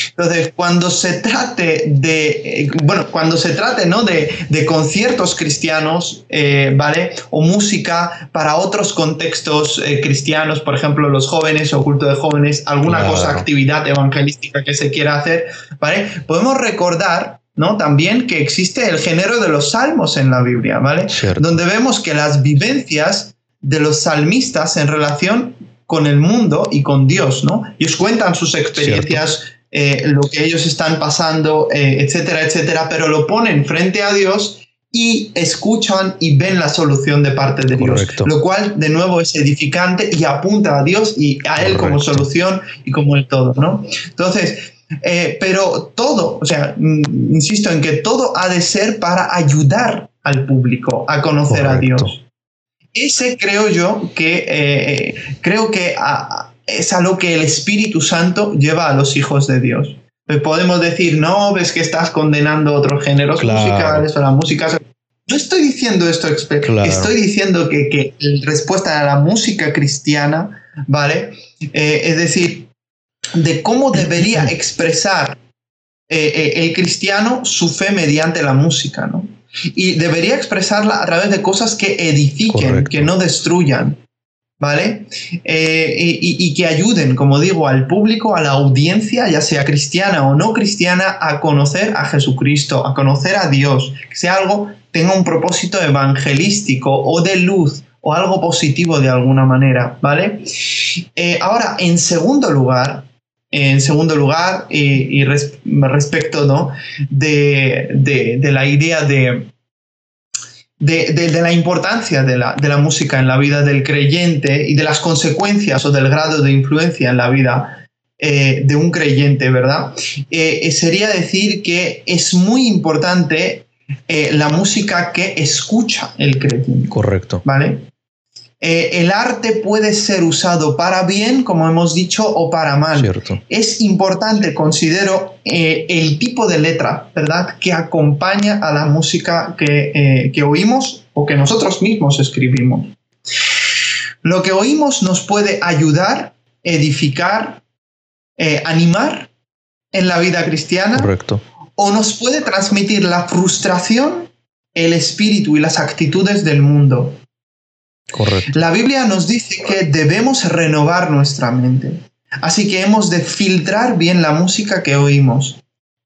Entonces, cuando se trate de, eh, bueno, cuando se trate, ¿no? De, conciertos cristianos, eh, ¿vale? O música para otros contextos eh, cristianos, por ejemplo, los jóvenes o culto de jóvenes, alguna cosa, actividad evangelística que se quiera hacer, ¿vale? Podemos recordar ¿no? También que existe el género de los salmos en la Biblia, ¿vale? Donde vemos que las vivencias de los salmistas en relación con el mundo y con Dios, ¿no? Ellos cuentan sus experiencias, eh, lo que ellos están pasando, eh, etcétera, etcétera, pero lo ponen frente a Dios y escuchan y ven la solución de parte de Dios, lo cual de nuevo es edificante y apunta a Dios y a Él como solución y como el todo, ¿no? Entonces, eh, pero todo, o sea, mm, insisto en que todo ha de ser para ayudar al público a conocer a Dios. Ese creo yo que eh, creo que es a lo que el Espíritu Santo lleva a los hijos de Dios. Pues podemos decir, no, ves que estás condenando otros géneros musicales o la música. No estoy diciendo esto, estoy diciendo que, que respuesta a la música cristiana, ¿vale? Eh, es decir, de cómo debería *clears throat* expresar eh, eh, el cristiano su fe mediante la música, ¿no? Y debería expresarla a través de cosas que edifiquen, que no destruyan, ¿vale? Eh, y, que ayuden, como digo, al público, a la audiencia, ya sea cristiana o no cristiana, a conocer a Jesucristo, a conocer a Dios, que sea algo, tenga un propósito evangelístico o de luz o algo positivo de alguna manera, ¿vale? ahora, en segundo lugar, en segundo lugar, y, respecto ¿no? de, la idea de, de, la importancia de la, de la, música en la vida del creyente y de las consecuencias o del grado de influencia en la vida eh, de un creyente, ¿verdad? Eh, sería decir que es muy importante eh, la música que escucha el creyente. Correcto. ¿Vale? Eh, el arte puede ser usado para bien, como hemos dicho, o para mal. Es importante, considero, eh, el tipo de letra, ¿verdad?, que acompaña a la música que, eh, que oímos o que nosotros mismos escribimos. Lo que oímos nos puede ayudar, edificar, animar en la vida cristiana. Correcto. O nos puede transmitir la frustración, el espíritu y las actitudes del mundo. La Biblia nos dice que debemos renovar nuestra mente. Así que hemos de filtrar bien la música que oímos.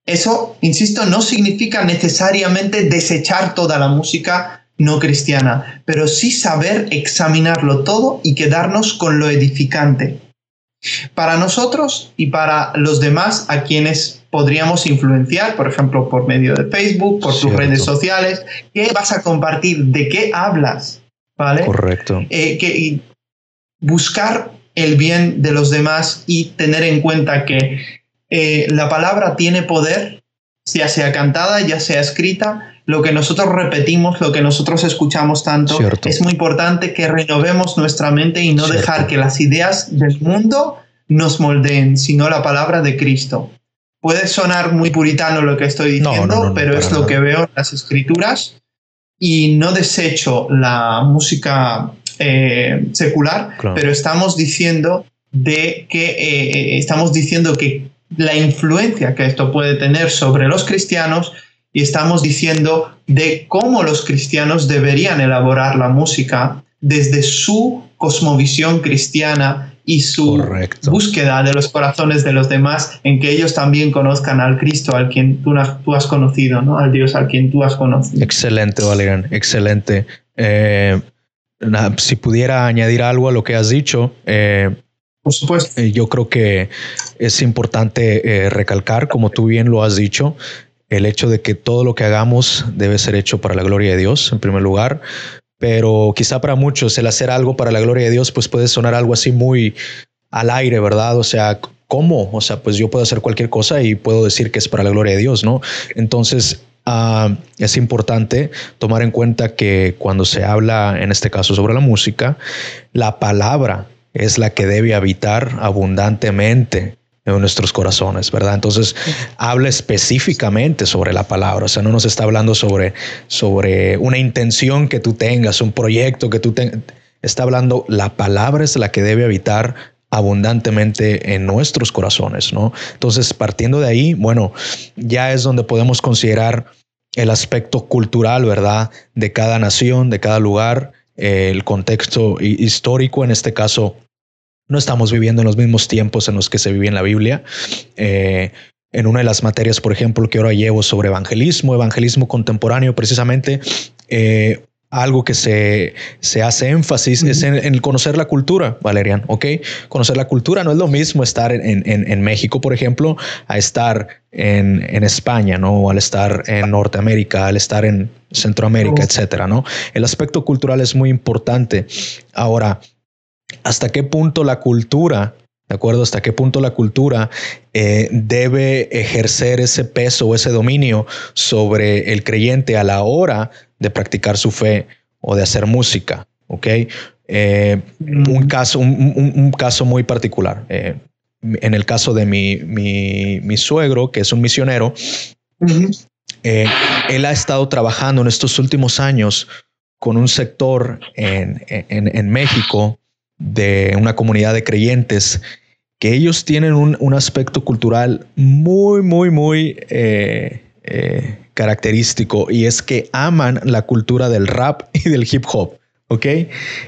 Eso, insisto, no significa necesariamente desechar toda la música no cristiana, pero sí saber examinarlo todo y quedarnos con lo edificante. Para nosotros y para los demás a quienes podríamos influenciar, por ejemplo, por medio de Facebook, por tus redes sociales, ¿qué vas a compartir? ¿De qué hablas? ¿Vale? Correcto. Eh, que, buscar el bien de los demás y tener en cuenta que eh, la palabra tiene poder, ya sea cantada, ya sea escrita, lo que nosotros repetimos, lo que nosotros escuchamos tanto, es muy importante que renovemos nuestra mente y no dejar que las ideas del mundo nos moldeen, sino la palabra de Cristo. Puede sonar muy puritano lo que estoy diciendo, pero es lo que veo en las escrituras y no desecho la música eh, secular, pero estamos diciendo de que eh, eh, estamos diciendo que la influencia que esto puede tener sobre los cristianos y estamos diciendo de cómo los cristianos deberían elaborar la música desde su cosmovisión cristiana y su búsqueda de los corazones de los demás en que ellos también conozcan al Cristo al quien tú, has conocido, ¿no? Al Dios al quien tú has conocido. Excelente, Valerian, excelente. Eh, si pudiera añadir algo a lo que has dicho, eh, por supuesto. Eh, yo creo que es importante recalcar, como tú bien lo has dicho, el hecho de que todo lo que hagamos debe ser hecho para la gloria de Dios, en primer lugar, pero quizá para muchos el hacer algo para la gloria de Dios pues puede sonar algo así muy al aire, ¿verdad? O sea, ¿cómo? O sea, pues yo puedo hacer cualquier cosa y puedo decir que es para la gloria de Dios, ¿no? Entonces, ah, es importante tomar en cuenta que cuando se habla, en este caso, sobre la música, la palabra es la que debe habitar abundantemente en nuestros corazones, ¿verdad? Entonces habla específicamente sobre la palabra, o sea, no nos está hablando sobre, sobre una intención que tú tengas, un proyecto que tú tengas, está hablando, la palabra es la que debe habitar abundantemente en nuestros corazones, ¿no? Entonces, partiendo de ahí, bueno, ya es donde podemos considerar el aspecto cultural, ¿verdad? De cada nación, de cada lugar, el contexto histórico, en este caso, no estamos viviendo en los mismos tiempos en los que se vivía en la Biblia. Eh, en una de las materias, por ejemplo, que ahora llevo sobre evangelismo, evangelismo contemporáneo, precisamente, eh, algo que se, se hace énfasis es en, en, conocer la cultura, Valerian, ¿ok? Conocer la cultura no es lo mismo estar en, en, en México, por ejemplo, a estar en, España, ¿no? O al estar en Norteamérica, al estar en Centroamérica, etcétera, ¿no? El aspecto cultural es muy importante. Ahora, hasta qué punto la cultura, ¿de acuerdo? Hasta qué punto la cultura eh, debe ejercer ese peso o ese dominio sobre el creyente a la hora de practicar su fe o de hacer música, ¿ok? Eh, un, caso, un, caso muy particular. Eh, en el caso de mi, mi, suegro, que es un misionero, él ha estado trabajando en estos últimos años con un sector en, en, en México de una comunidad de creyentes que ellos tienen un, aspecto cultural muy, muy, muy eh, eh, característico y es que aman la cultura del rap y del hip hop. ¿ok?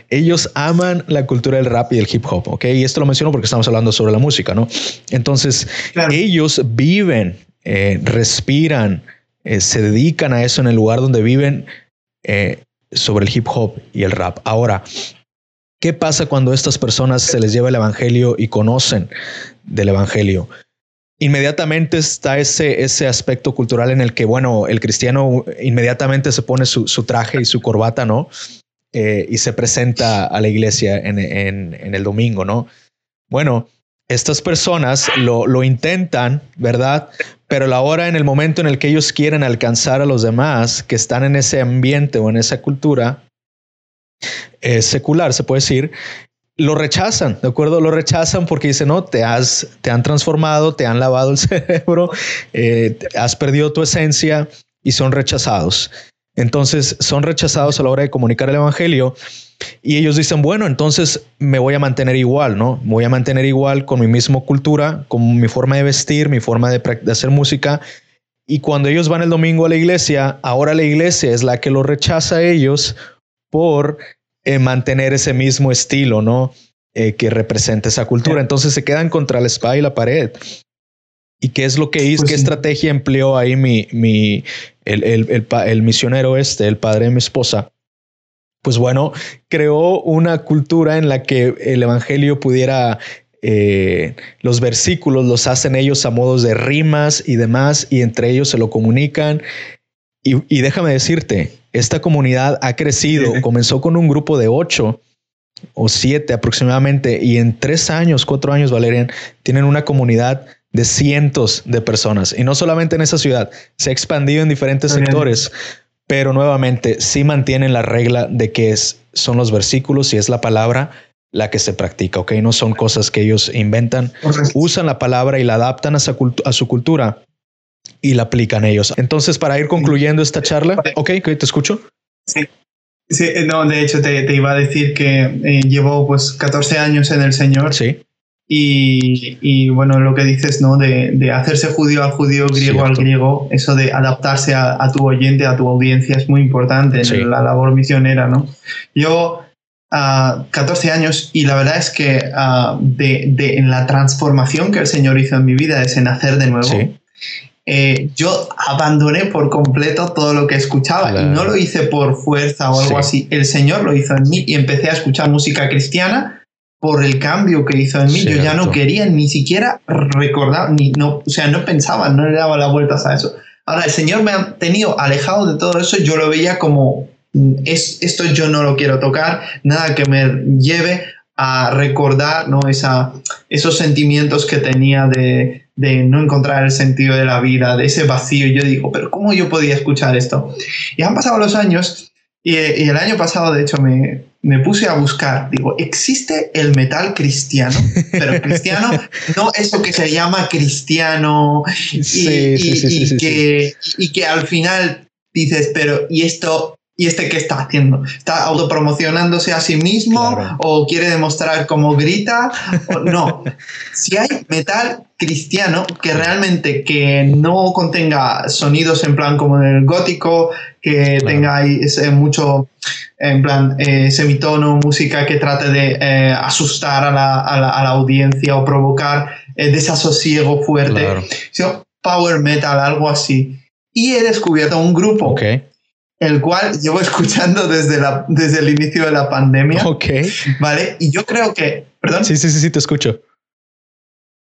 Ellos aman la cultura del rap y del hip hop, ¿ok? Y esto lo menciono porque estamos hablando sobre la música, ¿no? Entonces, ellos viven, eh, respiran, se dedican a eso en el lugar donde viven sobre el hip hop y el rap. Ahora, ¿Qué pasa cuando estas personas se les lleva el Evangelio y conocen del Evangelio? Inmediatamente está ese, ese aspecto cultural en el que, bueno, el cristiano inmediatamente se pone su, traje y su corbata, ¿no? Eh, y se presenta a la iglesia en, el domingo, ¿no? Bueno, estas personas lo, lo, intentan, ¿verdad? Pero la hora, en el momento en el que ellos quieren alcanzar a los demás que están en ese ambiente o en esa cultura, eh, secular, se puede decir, lo rechazan, ¿de acuerdo? Lo rechazan porque dicen, no, te, has, te han transformado, te han lavado el *laughs* cerebro, eh, has perdido tu esencia y son rechazados. Entonces son rechazados a la hora de comunicar el Evangelio y ellos dicen, bueno, entonces me voy a mantener igual, ¿no? voy a mantener igual con mi misma cultura, con mi forma de vestir, mi forma de, de hacer música. Y cuando ellos van el domingo a la iglesia, ahora la iglesia es la que los rechaza a ellos por eh, mantener ese mismo estilo, ¿no? Eh, que representa esa cultura. Entonces se quedan contra la espada y la pared. ¿Y qué es lo que hizo? Pues ¿Qué estrategia empleó ahí mi, mi, el, el, el, misionero este, el padre de mi esposa? Pues bueno, creó una cultura en la que el evangelio pudiera eh, los versículos los hacen ellos a modos de rimas y demás, y entre ellos se lo comunican. Y, y déjame decirte, esta comunidad ha crecido, comenzó con un grupo de ocho o siete aproximadamente, y en tres años, cuatro años, Valerian, tienen una comunidad de cientos de personas. Y no solamente en esa ciudad, se ha expandido en diferentes sectores, pero nuevamente sí mantienen la regla de que es, son los versículos y es la palabra la que se practica, ¿ok? No son cosas que ellos inventan, usan la palabra y la adaptan a su cultura y la aplican ellos. Entonces, para ir concluyendo esta charla, ok, te escucho. Sí. Sí, eh, no, de hecho te, te iba a decir que eh, llevo pues 14 años en el Señor. Sí. Y, y, bueno, lo que dices, ¿no? De, de, hacerse judío al judío, griego al griego, eso de adaptarse a, a, tu oyente, a tu audiencia es muy importante en la labor misionera, ¿no? Yo, a 14 años, y la verdad es que uh, de, de, en la transformación que el Señor hizo en mi vida, es en nacer de nuevo. Sí. Eh, yo abandoné por completo todo lo que escuchaba y no lo hice por fuerza o algo así. El Señor lo hizo en mí y empecé a escuchar música cristiana por el cambio que hizo en mí. Yo ya no quería ni siquiera recordar, ni no, o sea, no pensaba, no le daba la vueltas a eso. Ahora, el Señor me ha tenido alejado de todo eso, yo lo veía como mm, es, esto yo no lo quiero tocar, nada que me lleve a recordar ¿no? Esa, esos sentimientos que tenía de, de, no encontrar el sentido de la vida, de ese vacío. Y yo digo, pero ¿cómo yo podía escuchar esto? Y han pasado los años y, y el año pasado, de hecho, me, me puse a buscar, digo, ¿existe el metal cristiano? Pero *laughs* cristiano, no eso que se llama cristiano y, que, y que al final dices, pero ¿y esto ¿Y este qué está haciendo? ¿Está autopromocionándose a sí mismo o quiere demostrar cómo grita? *laughs* no. Si hay metal cristiano que realmente que no contenga sonidos en plan como en el gótico, que tenga ese mucho en plan eh, semitono, música que trate de eh, asustar a la, a, la, audiencia o provocar eh, desasosiego fuerte, sino power metal, algo así. Y he descubierto un grupo el cual llevo escuchando desde, la, desde el inicio de la pandemia. Ok. Vale, y yo creo que, perdón. Sí, sí, sí, sí, te escucho.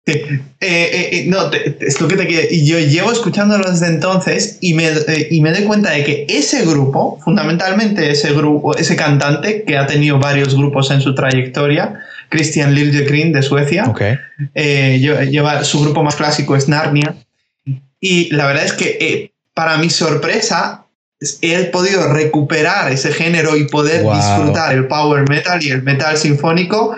Eh, eh, eh, no, es lo que te quiero. Yo llevo escuchándolo desde entonces y me, y me doy cuenta de que ese grupo, fundamentalmente ese grupo, ese cantante que ha tenido varios grupos en su trayectoria, Christian Liljegren de Suecia, okay. lleva, su grupo más clásico es Narnia. Y la verdad es que, para mi sorpresa, he podido recuperar ese género y poder disfrutar el power metal y el metal sinfónico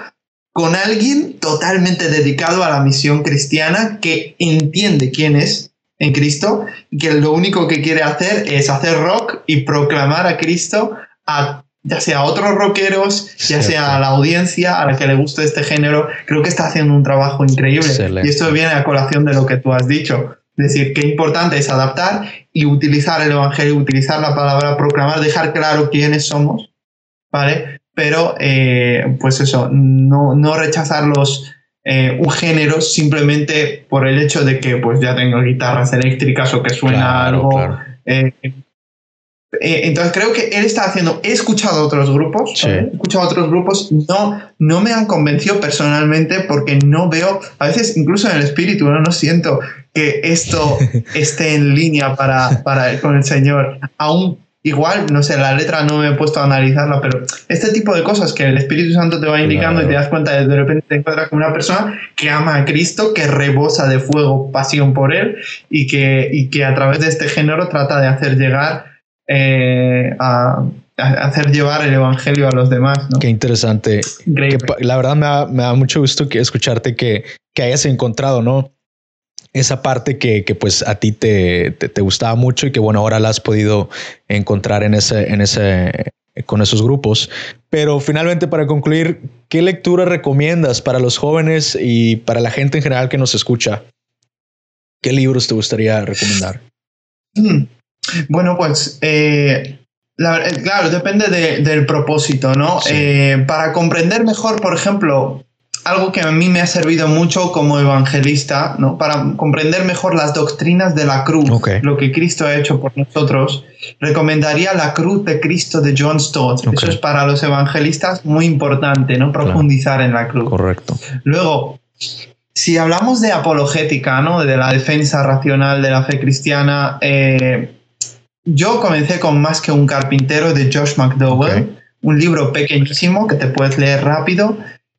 con alguien totalmente dedicado a la misión cristiana que entiende quién es en Cristo y que lo único que quiere hacer es hacer rock y proclamar a Cristo a ya sea a otros rockeros, ya sea a la audiencia a la que le guste este género, creo que está haciendo un trabajo increíble. Y esto viene a colación de lo que tú has dicho. Es decir, qué importante es adaptar y utilizar el Evangelio, utilizar la palabra proclamar, dejar claro quiénes somos, ¿vale? Pero, eh, pues eso, no, no rechazarlos eh, un género simplemente por el hecho de que pues ya tengo guitarras eléctricas o que suena algo. Eh, eh, entonces creo que él está haciendo, he escuchado otros grupos, he escuchado otros grupos, no, no me han convencido personalmente porque no veo, a veces incluso en el espíritu, no, no siento que esto esté en línea para, para con el Señor. Aún igual, no sé, la letra no me he puesto a analizarla, pero este tipo de cosas que el Espíritu Santo te va indicando y te das cuenta de de repente te encuentras con una persona que ama a Cristo, que rebosa de fuego, pasión por Él y que, y que a través de este género trata de hacer llegar eh, a, hacer llevar el evangelio a los demás. Qué interesante. la verdad me da, mucho gusto que escucharte que, que hayas encontrado, ¿no? Esa parte que, que pues a ti te, te, gustaba mucho y que bueno, ahora la has podido encontrar en ese, en ese, con esos grupos. Pero finalmente, para concluir, ¿qué lectura recomiendas para los jóvenes y para la gente en general que nos escucha? ¿Qué libros te gustaría recomendar? Mm. Bueno, pues eh, claro, depende del propósito, ¿no? Eh, para comprender mejor, por ejemplo, algo que a mí me ha servido mucho como evangelista, ¿no? Para comprender mejor las doctrinas de la cruz, lo que Cristo ha hecho por nosotros, recomendaría la cruz de Cristo de John Stott. Eso es para los evangelistas muy importante, ¿no? Profundizar en la cruz. Correcto. Luego, si hablamos de apologética, ¿no? De la defensa racional de la fe cristiana, eh, yo comencé con Más que un carpintero de Josh McDowell, un libro pequeñísimo que te puedes leer rápido,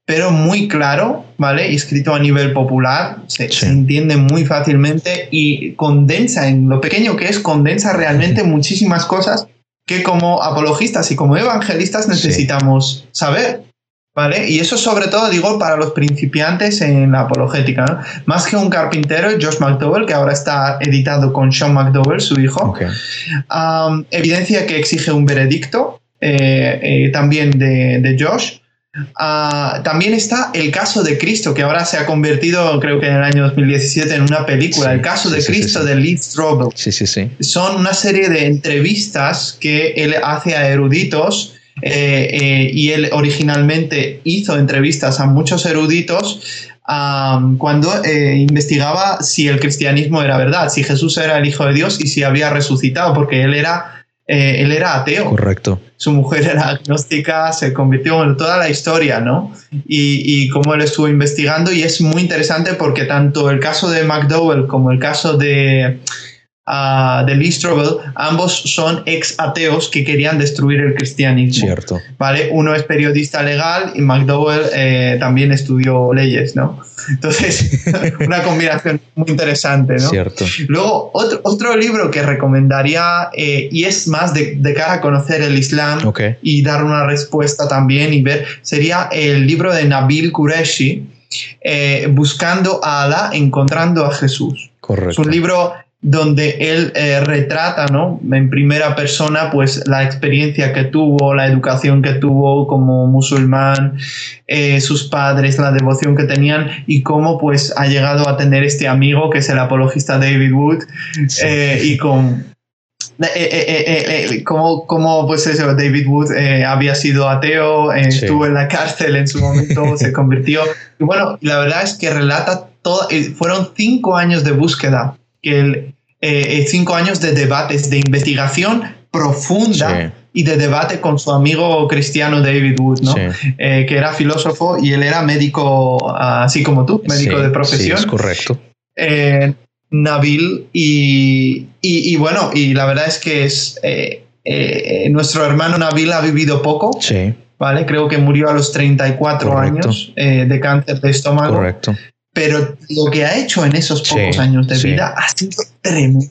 pero muy claro, ¿vale? Y escrito a nivel popular, se, entiende muy fácilmente y condensa, en lo pequeño que es, condensa realmente muchísimas cosas que como apologistas y como evangelistas necesitamos saber. ¿Vale? Y eso sobre todo digo para los principiantes en la apologética, Más que un carpintero, Josh McDowell, que ahora está editado con Sean McDowell, su hijo, evidencia que exige un veredicto eh, eh, también de, Josh. Ah, también está el caso de Cristo, que ahora se ha convertido, creo que en el año 2017, en una película. el caso de Cristo de Lee Strobel. Sí, sí, sí. Son una serie de entrevistas que él hace a eruditos eh, eh, y él originalmente hizo entrevistas a muchos eruditos cuando eh, investigaba si el cristianismo era verdad, si Jesús era el Hijo de Dios y si había resucitado, porque él era, él era ateo. Correcto. Su mujer era agnóstica, se convirtió en toda la historia, ¿no? Y, y cómo él estuvo investigando y es muy interesante porque tanto el caso de McDowell como el caso de de Lee Strobel, ambos son ex ateos que querían destruir el cristianismo. Cierto. ¿vale? Uno es periodista legal y McDowell eh, también estudió leyes, ¿no? Entonces, *laughs* una combinación muy interesante, ¿no? Cierto. Luego, otro, otro libro que recomendaría, eh, y es más de, de, cara a conocer el Islam y dar una respuesta también y ver, sería el libro de Nabil Qureshi, eh, Buscando a Allah, Encontrando a Jesús. Correcto. Es un libro donde él eh, retrata ¿no? en primera persona pues la experiencia que tuvo, la educación que tuvo como musulmán, eh, sus padres, la devoción que tenían y cómo pues ha llegado a tener este amigo que es el apologista David Wood eh, y con como, pues eso, David Wood había sido ateo, estuvo en la cárcel en su momento, *laughs* se convirtió. Y bueno, la verdad es que relata todo, fueron cinco años de búsqueda que el, eh, eh, cinco años de debates, de investigación profunda y de debate con su amigo cristiano David Wood, ¿no? Eh, que era filósofo y él era médico, así como tú, médico de profesión. es correcto. Nabil y, y, bueno, y la verdad es que es nuestro hermano Nabil ha vivido poco. Sí. ¿Vale? Creo que murió a los 34 años de cáncer de estómago. Correcto pero lo que ha hecho en esos pocos años de vida ha sido tremendo.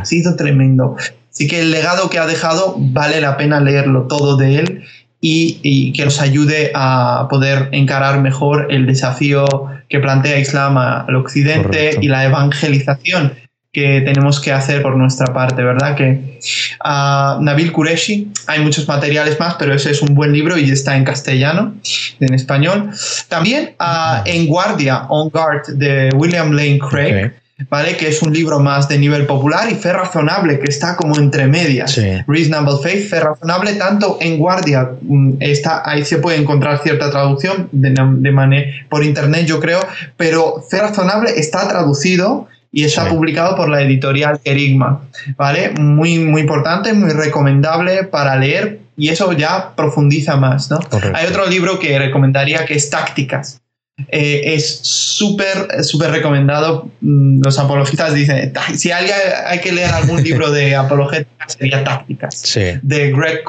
Ha sido tremendo. Así que el legado que ha dejado vale la pena leerlo todo de él y, que nos ayude a poder encarar mejor el desafío que plantea Islam al occidente y la evangelización que tenemos que hacer por nuestra parte, ¿verdad? Que uh, Nabil Qureshi, hay muchos materiales más, pero ese es un buen libro y está en castellano, en español. También uh, En Guardia, On Guard, de William Lane Craig. ¿Vale? Que es un libro más de nivel popular y fe razonable, que está como entre medias. Reasonable Faith, fe razonable, tanto en guardia, mm, está, ahí se puede encontrar cierta traducción de, de manera, por internet, yo creo, pero fe razonable está traducido y está publicado por la editorial Kerigma, ¿vale? Muy, muy importante, muy recomendable para leer y eso ya profundiza más, ¿no? Hay otro libro que recomendaría que es Tácticas. Eh, es súper, súper recomendado. Mm, los apologistas dicen, si alguien hay que leer algún *laughs* libro de apologética sería Tácticas, de Greg.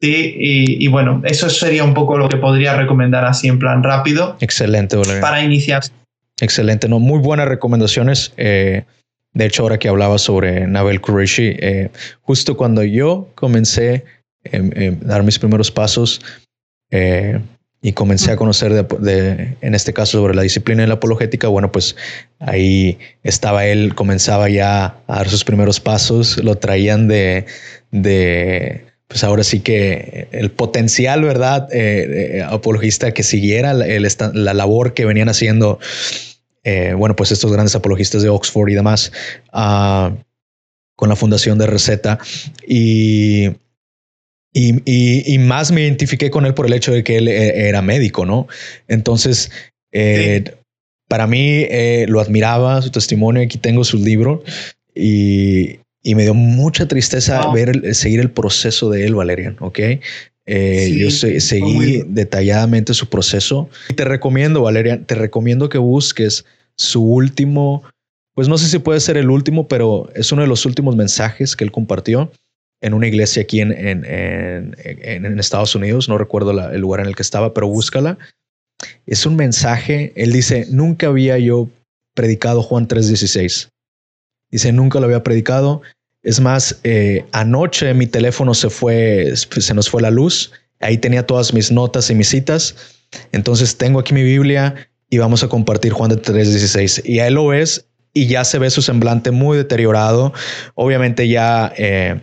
Sí, y, y, bueno, eso sería un poco lo que podría recomendar así en plan rápido. Excelente, Para iniciarse Excelente, no, muy buenas recomendaciones. Eh, de hecho, ahora que hablaba sobre Nabel Qureshi, eh, justo cuando yo comencé a dar mis primeros pasos eh, y comencé a conocer, de, en este caso, sobre la disciplina de la apologética, bueno, pues ahí estaba él, comenzaba ya a dar sus primeros pasos, lo traían de, de pues ahora sí que el potencial, ¿verdad? apologista que siguiera la labor que venían haciendo eh, bueno, pues estos grandes apologistas de Oxford y demás, ah, con la fundación de Receta. Y, y, más me identifiqué con él por el hecho de que él eh, era médico, ¿no? Entonces, eh, para mí lo admiraba, su testimonio, aquí tengo su libro y, me dio mucha tristeza ver seguir el proceso de él, Valerian, ¿ok? Yo seguí detalladamente su proceso. Y te recomiendo, Valeria, te recomiendo que busques su último, pues no sé si puede ser el último, pero es uno de los últimos mensajes que él compartió en una iglesia aquí en, en, en, Estados Unidos. No recuerdo el lugar en el que estaba, pero búscala. Es un mensaje. Él dice, nunca había yo predicado Juan 3.16. Dice, nunca lo había predicado es más, eh, anoche mi teléfono se fue, se nos fue la luz. Ahí tenía todas mis notas y mis citas. Entonces tengo aquí mi Biblia y vamos a compartir Juan de 3.16. Y ahí lo ves y ya se ve su semblante muy deteriorado. Obviamente ya eh,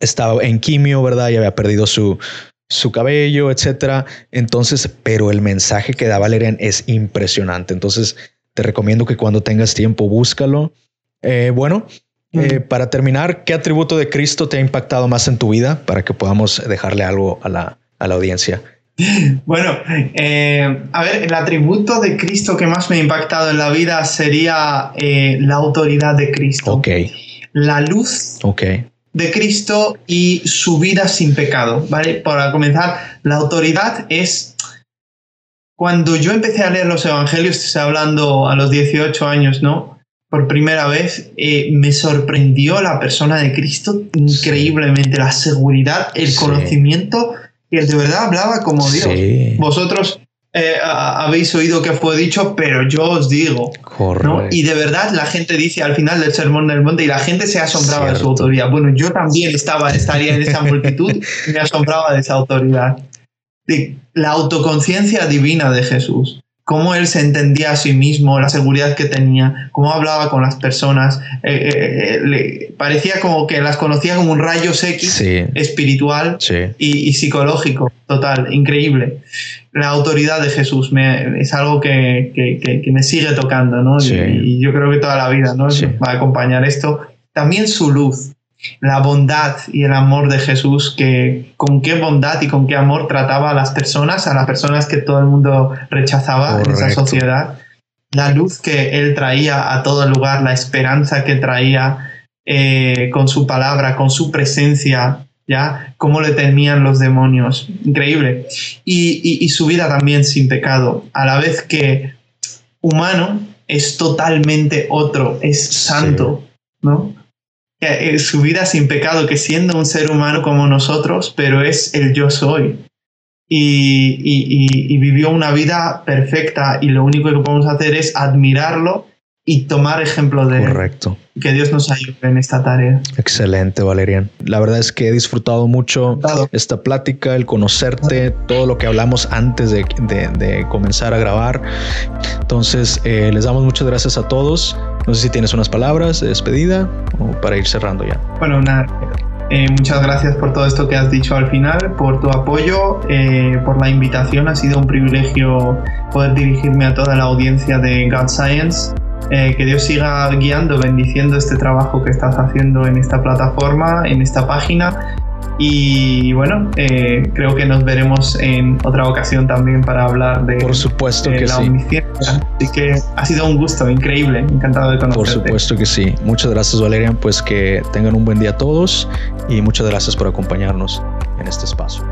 estaba en quimio, ¿verdad? Ya había perdido su, su cabello, etcétera. Entonces, pero el mensaje que da Valerian es impresionante. Entonces, te recomiendo que cuando tengas tiempo, búscalo. Eh, bueno, eh, para terminar, ¿qué atributo de Cristo te ha impactado más en tu vida para que podamos dejarle algo a la, audiencia? Bueno, eh, a ver, el atributo de Cristo que más me ha impactado en la vida sería eh, la autoridad de Cristo. Ok. La luz okay. de Cristo y su vida sin pecado, ¿vale? Para comenzar, la autoridad es... Cuando yo empecé a leer los evangelios, estoy hablando a los 18 años, ¿no? Por primera vez, eh, me sorprendió la persona de Cristo increíblemente, la seguridad, el conocimiento, que de verdad hablaba como Dios. Vosotros eh, habéis oído que fue dicho, pero yo os digo. Y de verdad la gente dice al final del sermón del monte y la gente se asombraba de su autoridad. Bueno, yo también estaba, estaría en esa multitud y *laughs* me asombraba de esa autoridad. De la autoconciencia divina de Jesús cómo él se entendía a sí mismo, la seguridad que tenía, cómo hablaba con las personas. Eh, eh, eh, parecía como que las conocía como un rayo X espiritual Y, psicológico, total, increíble. La autoridad de Jesús es algo que, me sigue tocando, ¿no? Y, yo creo que toda la vida ¿no? va a acompañar esto. También su luz la bondad y el amor de Jesús, que con qué bondad y con qué amor trataba a las personas, a las personas que todo el mundo rechazaba en esa sociedad, la luz que él traía a todo lugar, la esperanza que traía eh, con su palabra, con su presencia, ¿ya? Cómo le temían los demonios, increíble. Y, su vida también sin pecado, a la vez que humano es totalmente otro, es santo, ¿no? Eh, su vida sin pecado, que siendo un ser humano como nosotros, pero es el yo soy. Y, vivió una vida perfecta y lo único que podemos hacer es admirarlo y tomar ejemplo de Correcto. Que Dios nos ayude en esta tarea. Excelente, Valerian. La verdad es que he disfrutado mucho esta plática, el conocerte, todo lo que hablamos antes de, comenzar a grabar. Entonces, eh, les damos muchas gracias a todos. No sé si tienes unas palabras de despedida o para ir cerrando ya. Bueno, nada. Eh, muchas gracias por todo esto que has dicho al final, por tu apoyo, eh, por la invitación. Ha sido un privilegio poder dirigirme a toda la audiencia de God Science. Eh, que Dios siga guiando, bendiciendo este trabajo que estás haciendo en esta plataforma, en esta página. Y bueno, eh, creo que nos veremos en otra ocasión también para hablar de, Por supuesto que la sí. Así que ha sido un gusto increíble, encantado de conocerte. Por supuesto que sí. Muchas gracias Valerian, pues que tengan un buen día todos y muchas gracias por acompañarnos en este espacio.